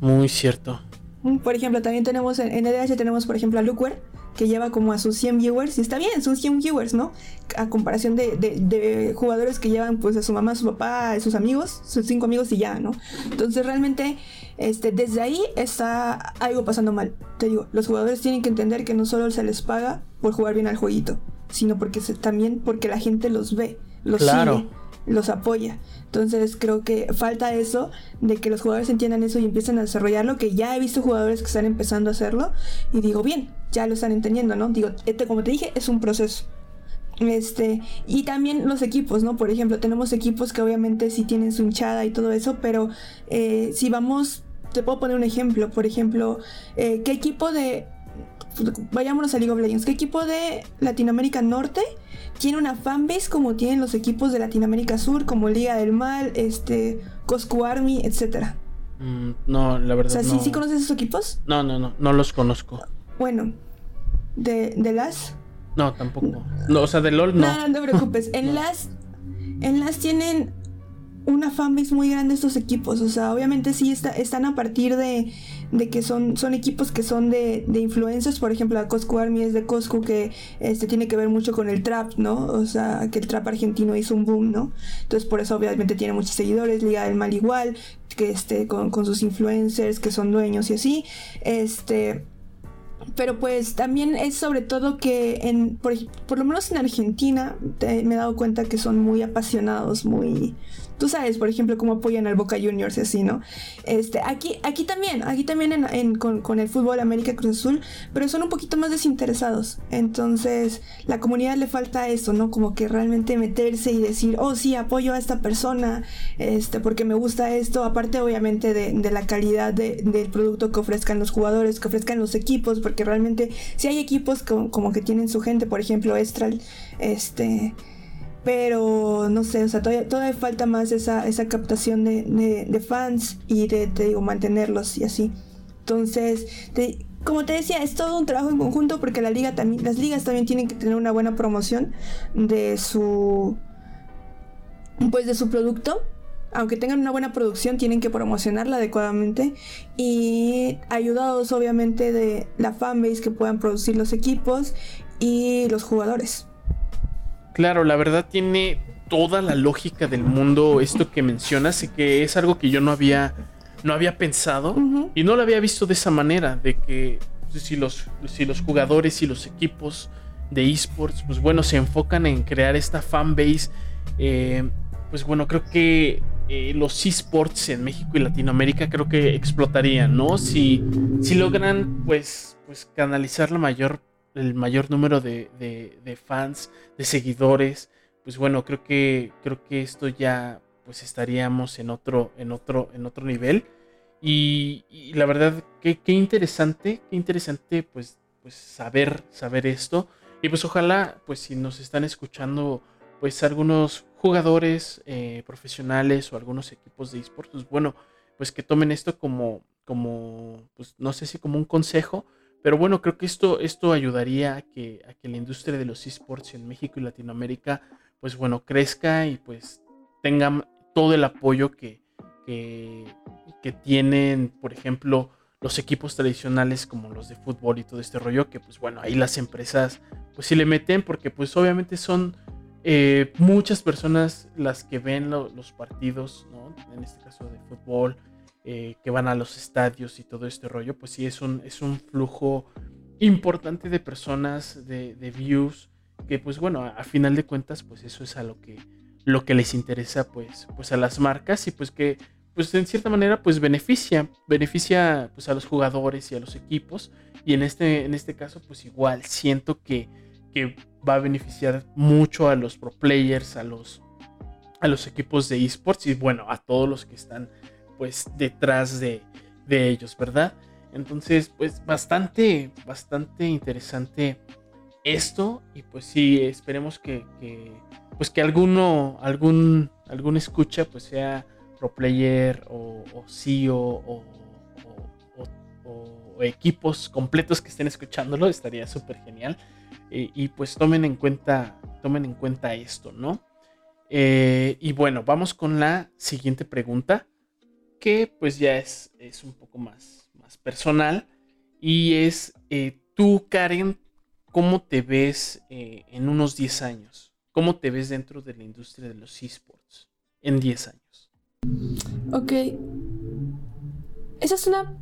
Muy cierto. Mm, por ejemplo, también tenemos en, en EDH tenemos, por ejemplo, a Luckware, que lleva como a sus 100 viewers, y está bien, son 100 viewers, ¿no? A comparación de, jugadores que llevan pues a su mamá, a su papá, a sus amigos, sus cinco amigos y ya, ¿no? Entonces realmente este, desde ahí está algo pasando mal. Te digo, los jugadores tienen que entender que no solo se les paga por jugar bien al jueguito, sino porque también porque la gente los ve, los sigue, los apoya. Entonces creo que falta eso, de que los jugadores entiendan eso y empiecen a desarrollarlo, que ya he visto jugadores que están empezando a hacerlo y digo, bien, ya lo están entendiendo, ¿no? Digo, este, como te dije, es un proceso. Este, y también los equipos, ¿no? Por ejemplo, tenemos equipos que obviamente sí tienen su hinchada y todo eso, pero eh, si vamos, te puedo poner un ejemplo, por ejemplo, eh, ¿qué equipo de, vayámonos a League of Legends, qué equipo de Latinoamérica Norte tiene una fanbase como tienen los equipos de Latinoamérica Sur, como Liga del Mal, este, Cosco Army, etcétera? Mm, no, la verdad. O sea, ¿sí, ¿sí conoces esos equipos? No, no, no, no los conozco. Bueno, ¿de, de las? No, tampoco. No, o sea, de LOL no. No, no te preocupes. En las. En las tienen una fanbase muy grande estos equipos. O sea, obviamente sí está, están a partir de, de que son, son equipos que son de, de influencers. Por ejemplo, la Cosco Army es de Cosco que este, tiene que ver mucho con el trap, ¿no? O sea, que el trap argentino hizo un boom, ¿no? Entonces por eso obviamente tiene muchos seguidores. Liga del Mal igual, que este, con, sus influencers que son dueños y así. Este pero pues también es sobre todo que en, por lo menos en Argentina me he dado cuenta que son muy apasionados, muy tú sabes, por ejemplo, cómo apoyan al Boca Juniors así, ¿no? Este, aquí, aquí también, aquí también con, el fútbol América Cruz Azul, pero son un poquito más desinteresados. Entonces, la comunidad le falta eso, ¿no? Como que realmente meterse y decir, oh, sí, apoyo a esta persona, este, porque me gusta esto, aparte obviamente de, la calidad del producto que ofrezcan los jugadores, que ofrezcan los equipos, porque realmente si hay equipos como, como que tienen su gente, por ejemplo, Estral, este pero no sé, o sea, todavía, todavía falta más esa, esa captación de, fans y de, te digo, mantenerlos y así. Entonces, como te decía, es todo un trabajo en conjunto porque la liga también, las ligas también tienen que tener una buena promoción de su, pues de su producto. Aunque tengan una buena producción, tienen que promocionarla adecuadamente y ayudados obviamente de la fanbase que puedan producir los equipos y los jugadores. Claro, la verdad tiene toda la lógica del mundo esto que mencionas y que es algo que yo no había, no había pensado y no lo había visto de esa manera, de que si los, si los jugadores y los equipos de esports, pues bueno, se enfocan en crear esta fanbase, eh, pues bueno, creo que eh, los esports en México y Latinoamérica creo que explotarían, ¿no? Si, si logran, pues, pues canalizar la mayor el mayor número de, fans, de seguidores, pues bueno, creo que, creo que esto ya pues estaríamos en otro, en otro, en otro nivel. Y, la verdad, qué, qué, interesante, qué interesante pues, pues saber, saber esto. Y pues ojalá, pues si nos están escuchando, pues algunos jugadores eh, profesionales o algunos equipos de esports, pues bueno, pues que tomen esto como, como, pues no sé si como un consejo, pero bueno, creo que esto, esto ayudaría a que, a que la industria de los esports en México y Latinoamérica, pues bueno, crezca y pues tengan todo el apoyo que, que, tienen, por ejemplo, los equipos tradicionales como los de fútbol y todo este rollo, que pues bueno, ahí las empresas pues sí le meten porque pues obviamente son eh, muchas personas las que ven los partidos, ¿no? En este caso de fútbol, eh, que van a los estadios y todo este rollo, pues sí es un, es un flujo importante de personas, de, views, que pues bueno, a, final de cuentas, pues eso es a lo que, lo que les interesa pues, pues a las marcas y pues que pues en cierta manera pues beneficia, beneficia pues a los jugadores y a los equipos. Y en este, en este caso pues igual siento que, que va a beneficiar mucho a los pro players, a los, a los equipos de esports y bueno, a todos los que están pues detrás de, ellos, ¿verdad? Entonces, pues bastante, bastante interesante esto y pues sí, esperemos que, pues que alguno, algún, algún escucha pues sea pro player o, o CEO o, equipos completos que estén escuchándolo, estaría súper genial. Y, pues tomen en cuenta, tomen en cuenta esto, ¿no? Eh, y bueno, vamos con la siguiente pregunta que pues ya es, es un poco más, más personal y es eh, tú, Karen, ¿cómo te ves eh, en unos 10 años? ¿Cómo te ves dentro de la industria de los esports en 10 años? Ok. Esa es una...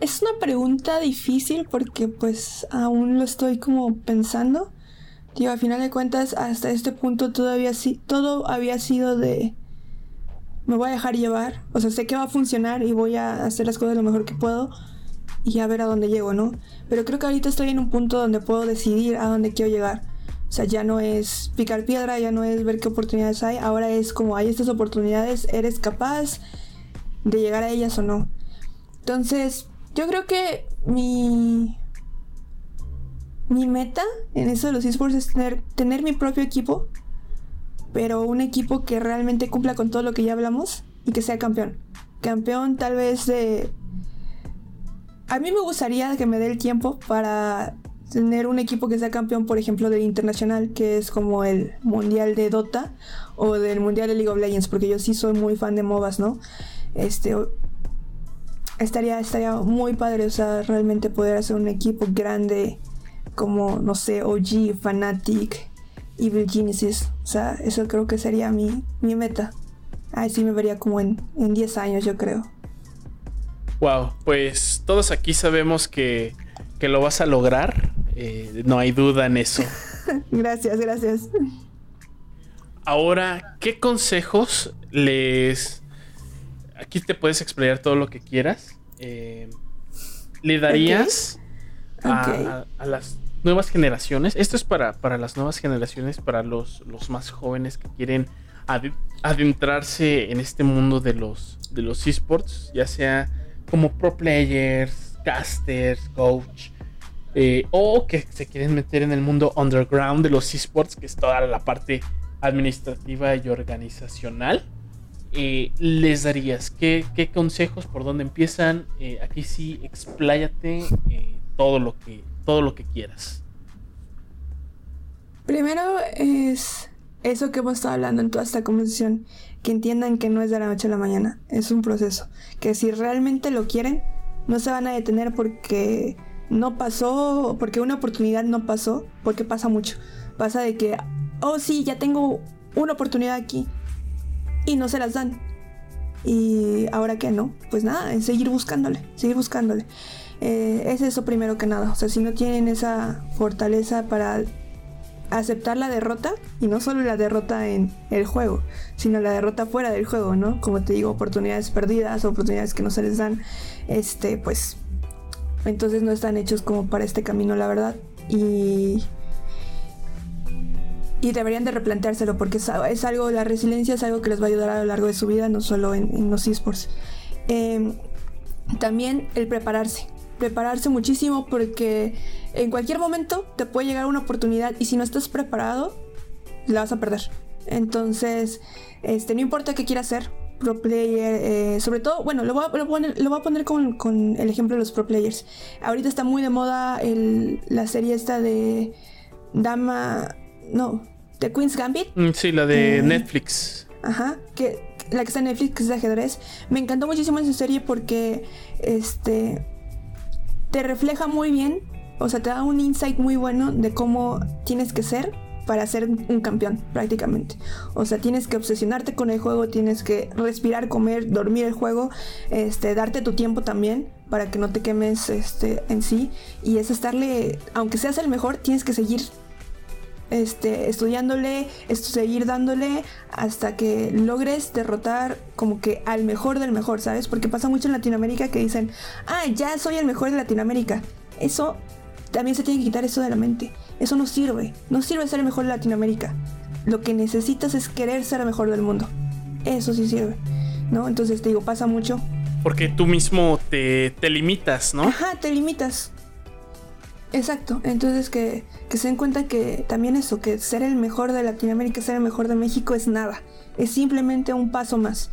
Es una pregunta difícil porque pues aún lo estoy como pensando. Digo, a final de cuentas, hasta este punto todavía sí, todo había sido de me voy a dejar llevar. O sea, sé que va a funcionar y voy a hacer las cosas lo mejor que puedo y a ver a dónde llego, ¿no? Pero creo que ahorita estoy en un punto donde puedo decidir a dónde quiero llegar. O sea, ya no es picar piedra, ya no es ver qué oportunidades hay, ahora es como hay estas oportunidades, eres capaz de llegar a ellas o no. Entonces, yo creo que mi mi meta en eso de los esports es tener, tener mi propio equipo pero un equipo que realmente cumpla con todo lo que ya hablamos y que sea campeón. Campeón tal vez de... A mí me gustaría que me dé el tiempo para tener un equipo que sea campeón, por ejemplo, del internacional, que es como el mundial de Dota o del mundial de League of Legends, porque yo sí soy muy fan de MOBAs, ¿no? Este estaría estaría muy padre, o sea, realmente poder hacer un equipo grande como no sé, OG, Fnatic, Evil Genesis. O sea, eso creo que sería mi, mi meta. Ahí sí me vería como en, en 10 años, yo creo. Wow, pues todos aquí sabemos que, que lo vas a lograr. Eh, no hay duda en eso. gracias, gracias. Ahora, ¿qué consejos les... Aquí te puedes explayar todo lo que quieras. Eh, ¿Le darías A, las nuevas generaciones? Esto es para, para las nuevas generaciones, para los, los más jóvenes que quieren adentrarse en este mundo de los, de los esports, ya sea como pro players, casters, coach, eh, o que se quieren meter en el mundo underground de los esports, que es toda la parte administrativa y organizacional. Eh, les darías? ¿Qué, consejos? ¿Por dónde empiezan? Eh, aquí sí, expláyate todo, lo que, todo lo que quieras. Primero es eso que hemos estado hablando en toda esta conversación, que entiendan que no es de la noche a la mañana, es un proceso, que si realmente lo quieren, no se van a detener porque no pasó, porque una oportunidad no pasó, porque pasa mucho. Pasa de que, oh sí, ya tengo una oportunidad aquí y no se las dan. Y ahora que no, pues nada, es seguir buscándole, seguir buscándole. Eh, es eso primero que nada. O sea, si no tienen esa fortaleza para aceptar la derrota, y no solo la derrota en el juego, sino la derrota fuera del juego, ¿no? Como te digo, oportunidades perdidas, oportunidades que no se les dan, este, pues entonces no están hechos como para este camino, la verdad. Y. Y deberían de replanteárselo porque es, algo, la resiliencia es algo que les va a ayudar a lo largo de su vida, no solo en, los esports. Em, también el prepararse. Prepararse muchísimo porque en cualquier momento te puede llegar una oportunidad y si no estás preparado, la vas a perder. Entonces, este, no importa qué quieras hacer, pro player, eh, sobre todo, bueno, lo voy a, poner, lo voy a poner con, el ejemplo de los pro players. Ahorita está muy de moda la serie esta de Dama, no, de Queen's Gambit. Mm, sí, la de eh, Netflix. Ajá, que la que está en Netflix, que es de ajedrez. Me encantó muchísimo esa serie porque, este, te refleja muy bien, o sea, te da un insight muy bueno de cómo tienes que ser para ser un campeón prácticamente. O sea, tienes que obsesionarte con el juego, tienes que respirar, comer, dormir el juego, este, darte tu tiempo también para que no te quemes este, en sí. Y es estarle, aunque seas el mejor, tienes que seguir este, estudiándole, seguir dándole hasta que logres derrotar como que al mejor del mejor, ¿sabes? Porque pasa mucho en Latinoamérica que dicen, ah, ya soy el mejor de Latinoamérica. Eso también se tiene que quitar eso de la mente. Eso no sirve. No sirve ser el mejor de Latinoamérica. Lo que necesitas es querer ser el mejor del mundo. Eso sí sirve. ¿No? Entonces te digo, pasa mucho. Porque tú mismo te, limitas, ¿no? Ajá, te limitas. Exacto. Entonces que, que se den cuenta que también eso, que ser el mejor de Latinoamérica, ser el mejor de México es nada. Es simplemente un paso más.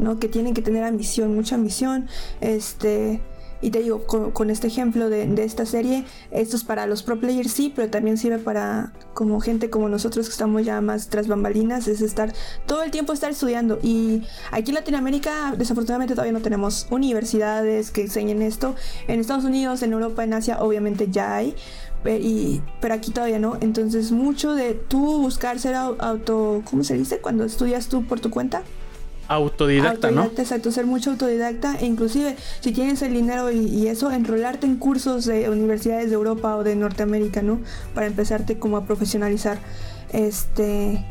¿no? Que tienen que tener ambición, mucha ambición. Este y te digo, con, este ejemplo de, esta serie, esto es para los pro players, sí, pero también sirve para como gente como nosotros que estamos ya más tras bambalinas, es estar todo el tiempo estar estudiando. Y aquí en Latinoamérica, desafortunadamente, todavía no tenemos universidades que enseñen esto. En Estados Unidos, en Europa, en Asia, obviamente ya hay. Pero aquí todavía no. Entonces, mucho de tú buscar ser auto. ¿Cómo se dice? Cuando estudias tú por tu cuenta autodidacta, ¿no? Exacto, ser mucho autodidacta e inclusive si tienes el dinero y, eso, enrolarte en cursos de universidades de Europa o de Norteamérica, ¿no? Para empezarte como a profesionalizar. Este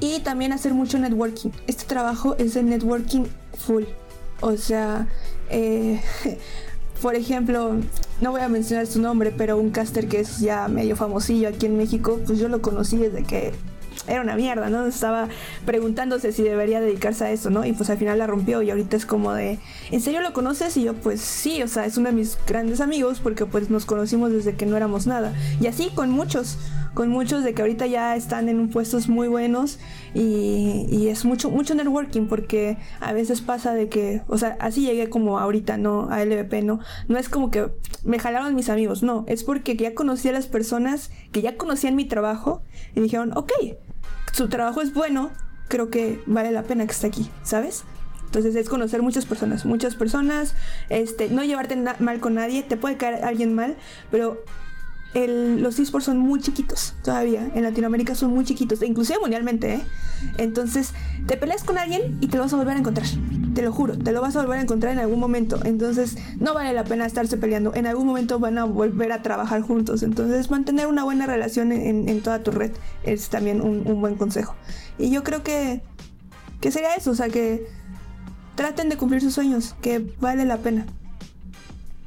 y también hacer mucho networking. Este trabajo es de networking full. O sea, eh, por ejemplo, no voy a mencionar su nombre, pero un caster que es ya medio famosillo aquí en México, pues yo lo conocí desde que era una mierda, ¿no? Estaba preguntándose si debería dedicarse a eso, ¿no? Y pues al final la rompió y ahorita es como de, ¿en serio lo conoces? Y yo pues sí, o sea, es uno de mis grandes amigos porque pues nos conocimos desde que no éramos nada. Y así con muchos, con muchos de que ahorita ya están en puestos muy buenos y, y es mucho, mucho networking porque a veces pasa de que, o sea, así llegué como ahorita, ¿no? A LVP, ¿no? No es como que me jalaban mis amigos, no, es porque ya conocí a las personas que ya conocían mi trabajo y dijeron, ok, su trabajo es bueno, creo que vale la pena que esté aquí, ¿sabes? Entonces es conocer muchas personas, muchas personas, este, no llevarte mal con nadie, te puede caer alguien mal, pero los esports son muy chiquitos todavía, en Latinoamérica son muy chiquitos, inclusive mundialmente, ¿eh? Entonces te peleas con alguien y te vas a volver a encontrar. Te lo juro, te lo vas a volver a encontrar en algún momento. Entonces, no vale la pena estarse peleando. En algún momento van a volver a trabajar juntos. Entonces, mantener una buena relación en, toda tu red es también un, buen consejo. Y yo creo que, que sería eso, o sea, que traten de cumplir sus sueños, que vale la pena.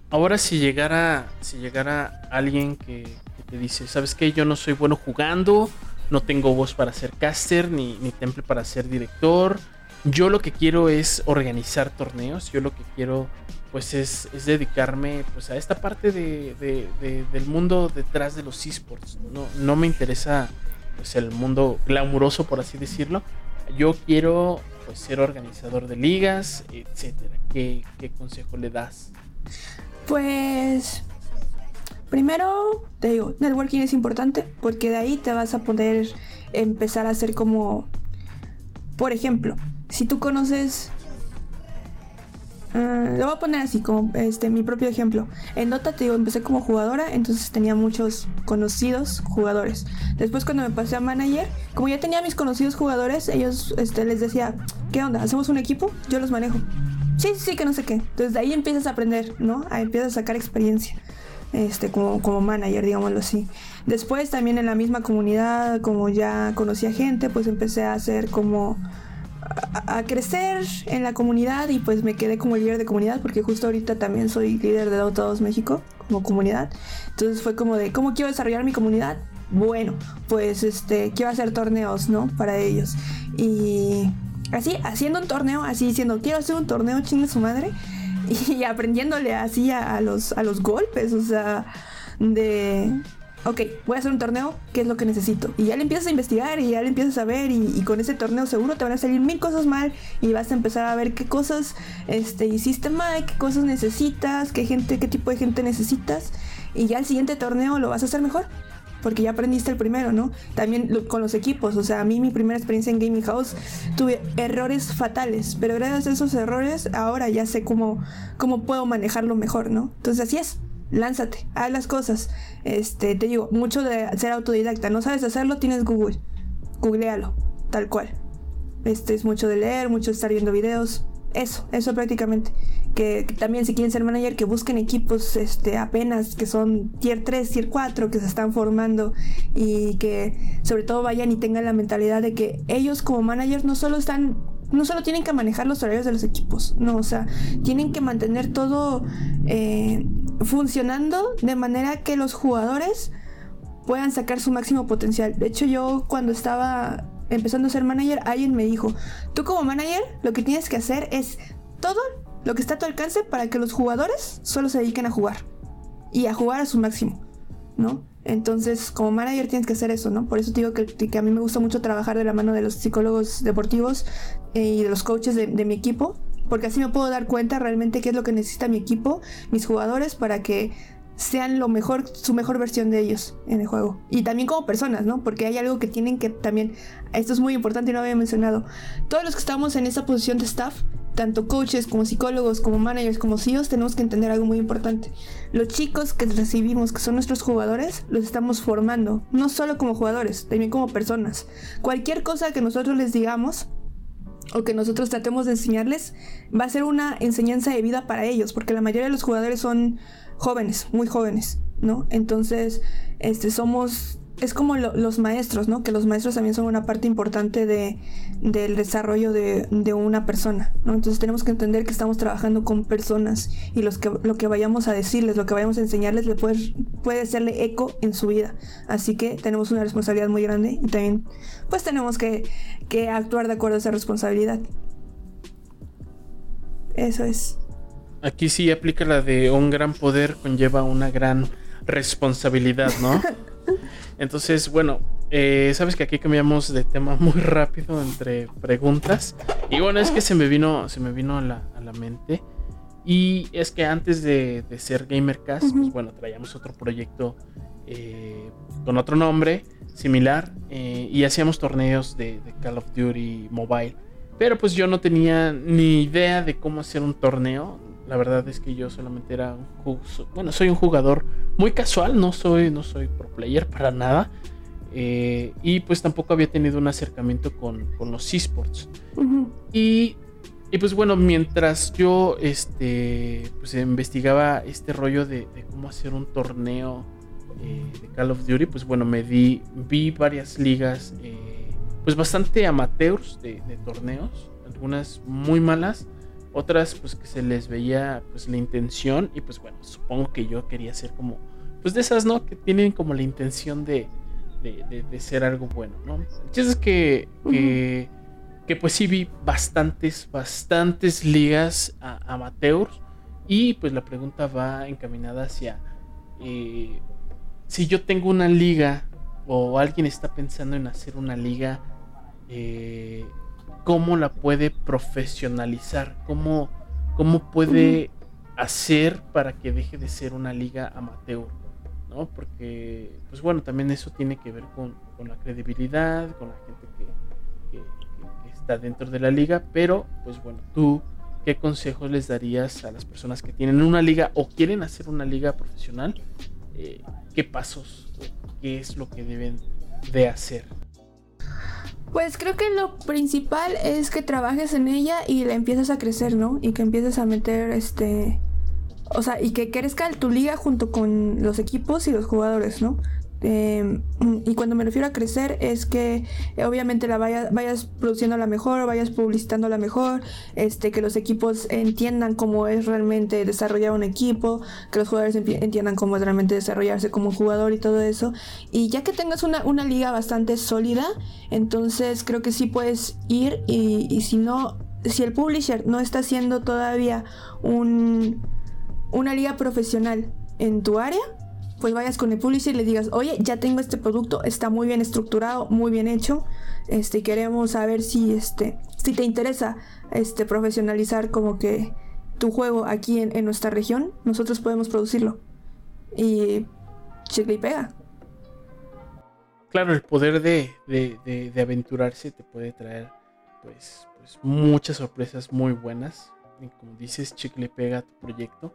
Ahora si llegara, si llegara alguien que, te dice, ¿sabes qué? Yo no soy bueno jugando, no tengo voz para ser caster, ni, ni temple para ser director. Yo lo que quiero es organizar torneos, yo lo que quiero pues es, dedicarme pues a esta parte de, del mundo detrás de los esports. No, no me interesa pues el mundo glamuroso por así decirlo. Yo quiero pues ser organizador de ligas, etcétera. ¿Qué, qué consejo le das? Pues primero te digo, networking es importante porque de ahí te vas a poder empezar a hacer como, por ejemplo, si tú conoces Uh, lo voy a poner así, como este, mi propio ejemplo. En Dota, te digo, empecé como jugadora, entonces tenía muchos conocidos jugadores. Después, cuando me pasé a manager, como ya tenía mis conocidos jugadores, ellos este, les decía, ¿qué onda? ¿Hacemos un equipo? Yo los manejo. Sí, sí, sí, que no sé qué. Entonces, de ahí empiezas a aprender, ¿no? Ahí empiezas a sacar experiencia. Este, como, como manager, digámoslo así. Después, también en la misma comunidad, como ya conocía gente, pues empecé a hacer como a, crecer en la comunidad y pues me quedé como líder de comunidad porque justo ahorita también soy líder de Dota 2 México como comunidad. Entonces fue como de, ¿cómo quiero desarrollar mi comunidad? Bueno, pues este, quiero hacer torneos, ¿no? Para ellos. Y así, haciendo un torneo, así diciendo, quiero hacer un torneo, chingue su madre. Y aprendiéndole así a, los, a los golpes, o sea, de ok, voy a hacer un torneo, ¿qué es lo que necesito? Y ya le empiezas a investigar y ya le empiezas a ver y, con ese torneo seguro te van a salir mil cosas mal y vas a empezar a ver qué cosas este, hiciste mal, qué cosas necesitas, qué gente, qué tipo de gente necesitas y ya el siguiente torneo lo vas a hacer mejor. Porque ya aprendiste el primero, ¿no? También con los equipos. O sea, a mí mi primera experiencia en Gaming House tuve errores fatales. Pero gracias a esos errores ahora ya sé cómo, cómo puedo manejarlo mejor, ¿no? Entonces así es lánzate, haz las cosas. Este, te digo, mucho de ser autodidacta. No sabes hacerlo, tienes Google. Googlealo, tal cual. Este es mucho de leer, mucho de estar viendo videos. Eso, eso prácticamente. Que, también si quieren ser manager, que busquen equipos este, apenas que son tier 3, tier 4, que se están formando y que sobre todo vayan y tengan la mentalidad de que ellos como managers no solo están no solo tienen que manejar los horarios de los equipos, no, o sea, tienen que mantener todo eh, funcionando de manera que los jugadores puedan sacar su máximo potencial. De hecho, yo cuando estaba empezando a ser manager, alguien me dijo, tú como manager lo que tienes que hacer es todo lo que está a tu alcance para que los jugadores solo se dediquen a jugar y a jugar a su máximo, ¿no? Entonces, como manager tienes que hacer eso, ¿no? Por eso digo que, que a mí me gusta mucho trabajar de la mano de los psicólogos deportivos eh, y de los coaches de, mi equipo, porque así me puedo dar cuenta realmente qué es lo que necesita mi equipo, mis jugadores, para que sean lo mejor, su mejor versión de ellos en el juego. Y también como personas, ¿no? Porque hay algo que tienen que también, esto es muy importante y no había mencionado, todos los que estamos en esa posición de staff tanto coaches como psicólogos, como managers, como CEOs, tenemos que entender algo muy importante. Los chicos que recibimos, que son nuestros jugadores, los estamos formando, no solo como jugadores, también como personas. Cualquier cosa que nosotros les digamos o que nosotros tratemos de enseñarles, va a ser una enseñanza de vida para ellos, porque la mayoría de los jugadores son jóvenes, muy jóvenes, ¿no? Entonces, este, somos es como los maestros, ¿no? Que los maestros también son una parte importante de, del desarrollo de, una persona, ¿no? Entonces tenemos que entender que estamos trabajando con personas y los que, lo que vayamos a decirles, lo que vayamos a enseñarles, le puede, puede hacerle eco en su vida. Así que tenemos una responsabilidad muy grande y también, pues tenemos que, que actuar de acuerdo a esa responsabilidad. Eso es. Aquí sí aplica la de un gran poder conlleva una gran responsabilidad, ¿no? Entonces, bueno, eh, sabes que aquí cambiamos de tema muy rápido entre preguntas. Y bueno, es que se me vino, se me vino a la, mente. Y es que antes de, ser Gamercast, pues bueno, traíamos otro proyecto eh, con otro nombre, similar, eh, y hacíamos torneos de, Call of Duty Mobile. Pero pues yo no tenía ni idea de cómo hacer un torneo. La verdad es que yo solamente era un bueno, soy un jugador muy casual, no soy, no soy pro player para nada. Eh, y pues tampoco había tenido un acercamiento con, los esports. Y y pues bueno, mientras yo este, pues investigaba este rollo de, cómo hacer un torneo eh, de Call of Duty, pues bueno, me di, vi varias ligas eh, pues bastante amateurs de, torneos, algunas muy malas, otras pues que se les veía pues la intención y pues bueno, supongo que yo quería ser como, pues de esas, ¿no? Que tienen como la intención de, de, ser algo bueno, ¿no? El es que, que que pues sí vi bastantes, bastantes ligas amateurs. Y pues la pregunta va encaminada hacia eh, si yo tengo una liga o alguien está pensando en hacer una liga, eh, ¿cómo la puede profesionalizar? ¿Cómo, cómo puede hacer para que deje de ser una liga amateur? ¿no? Porque, pues bueno, también eso tiene que ver con, con la credibilidad, con la gente que, está dentro de la liga, pero pues bueno, tú, ¿qué consejos les darías a las personas que tienen una liga o quieren hacer una liga profesional? Eh, ¿Qué pasos, qué es lo que deben de hacer? Pues creo que lo principal es que trabajes en ella y la empieces a crecer, ¿no? Y que empieces a meter este... O sea, y que crezca tu liga junto con los equipos y los jugadores, ¿no? Em, y cuando me refiero a crecer es que eh, obviamente la vayas produciendo la mejor, vayas publicitando la mejor, este, que los equipos entiendan cómo es realmente desarrollar un equipo, que los jugadores entiendan cómo es realmente desarrollarse como jugador y todo eso. Y ya que tengas una, una liga bastante sólida, entonces creo que sí puedes ir y, y si no, si el publisher no está haciendo todavía un, una liga profesional en tu área, pues vayas con el publisher y le digas, oye, ya tengo este producto, está muy bien estructurado, muy bien hecho, este, queremos saber si, este, si te interesa, este, profesionalizar como que tu juego aquí en, nuestra región, nosotros podemos producirlo. Y chicle y pega. Claro, el poder de, de, aventurarse te puede traer, pues, pues, muchas sorpresas muy buenas. Como dices, chicle y pega tu proyecto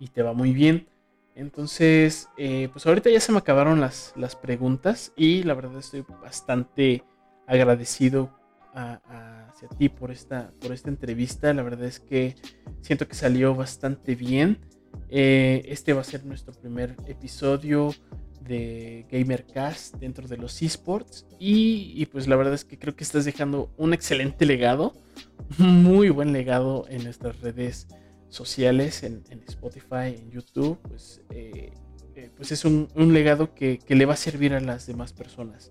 y te va muy bien. Entonces, eh, pues ahorita ya se me acabaron las, las, preguntas y la verdad estoy bastante agradecido hacia ti por esta, por esta entrevista. La verdad es que siento que salió bastante bien. Eh, este va a ser nuestro primer episodio de Gamercast dentro de los esports y, y pues la verdad es que creo que estás dejando un excelente legado, muy buen legado en nuestras redes sociales, en, Spotify, en YouTube, pues, eh, eh, pues es un, legado que, le va a servir a las demás personas.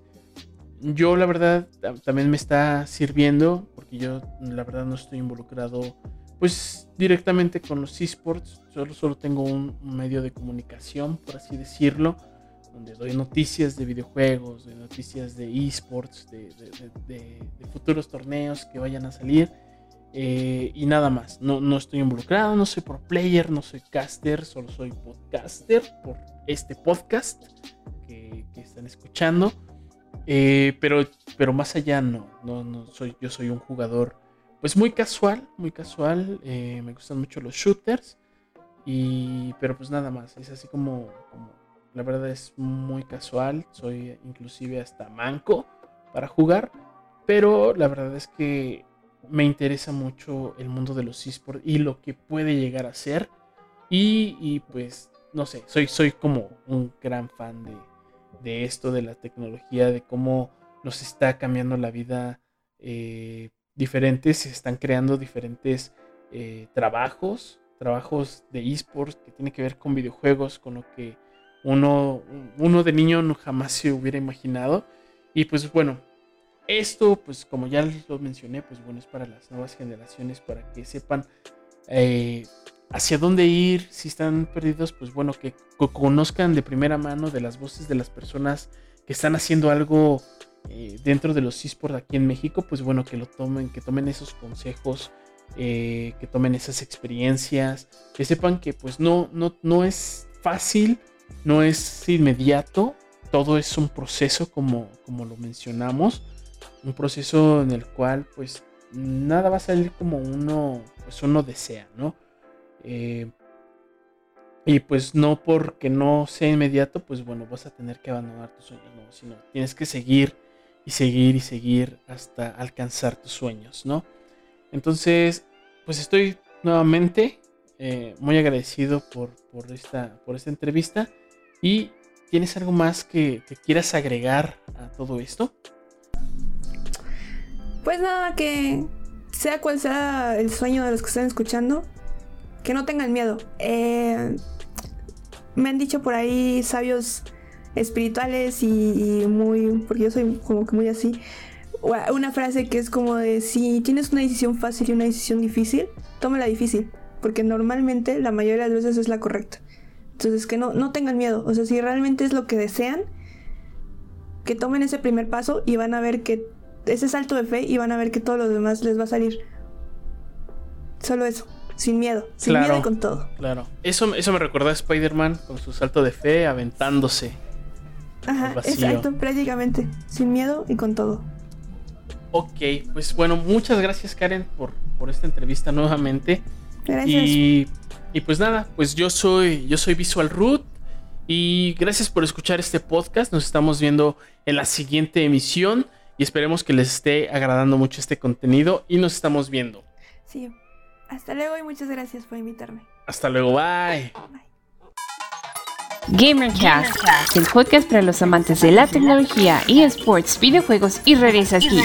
Yo la verdad también me está sirviendo, porque yo la verdad no estoy involucrado pues directamente con los esports, solo, solo tengo un, medio de comunicación, por así decirlo, donde doy noticias de videojuegos, de noticias de esports, de, de futuros torneos que vayan a salir eh, y nada más. No, no estoy involucrado, no soy pro player, no soy caster, solo soy podcaster por este podcast que, están escuchando. Eh, pero, pero más allá no, no, no soy, yo soy un jugador pues muy casual, muy casual. Eh, me gustan mucho los shooters. Y, pero pues nada más, es así como, como, la verdad es muy casual. Soy inclusive hasta manco para jugar. Pero la verdad es que me interesa mucho el mundo de los esports y lo que puede llegar a ser. Y, pues, no sé, soy, soy como un gran fan de, esto, de la tecnología, de cómo nos está cambiando la vida eh, diferentes, se están creando diferentes eh, trabajos, trabajos de esports que tiene que ver con videojuegos, con lo que uno, uno de niño no jamás se hubiera imaginado. Y pues bueno, esto, pues como ya lo mencioné, pues bueno, es para las nuevas generaciones, para que sepan eh, hacia dónde ir, si están perdidos, pues bueno, que conozcan de primera mano de las voces de las personas que están haciendo algo eh, dentro de los esports aquí en México, pues bueno, que lo tomen, que tomen esos consejos, eh, que tomen esas experiencias, que sepan que pues no, no, no es fácil, no es inmediato, todo es un proceso como, como lo mencionamos un proceso en el cual pues nada va a salir como uno, pues uno desea, ¿no? Eh, y pues no porque no sea inmediato, pues bueno, vas a tener que abandonar tus sueños, no, sino tienes que seguir y seguir y seguir hasta alcanzar tus sueños, ¿no? Entonces, pues estoy nuevamente eh, muy agradecido por, por, esta, por esta entrevista. ¿Y tienes algo más que, que quieras agregar a todo esto? Pues nada, que sea cual sea el sueño de los que están escuchando, que no tengan miedo. Eh, me han dicho por ahí sabios espirituales y, muy, porque yo soy como que muy así, una frase que es como de si tienes una decisión fácil y una decisión difícil, la difícil, porque normalmente la mayoría de las veces es la correcta. Entonces que no, no tengan miedo, o sea, si realmente es lo que desean, que tomen ese primer paso y van a ver que ese salto de fe y van a ver que todo lo demás les va a salir. Solo eso, sin miedo, sin miedo y con todo. Claro, eso, eso me recuerda a Spider-Man con su salto de fe aventándose. Ajá, exacto, prácticamente, sin miedo y con todo. Ok, pues bueno, muchas gracias Karen por, por esta entrevista nuevamente. Gracias. Y, y, pues nada, pues yo soy, yo soy Visual Root y gracias por escuchar este podcast. Nos estamos viendo en la siguiente emisión y esperemos que les esté agradando mucho este contenido y nos estamos viendo. Sí, hasta luego y muchas gracias por invitarme. Hasta luego, bye. GamerCast, el podcast para los amantes de la tecnología, y esports, videojuegos y redes aquí.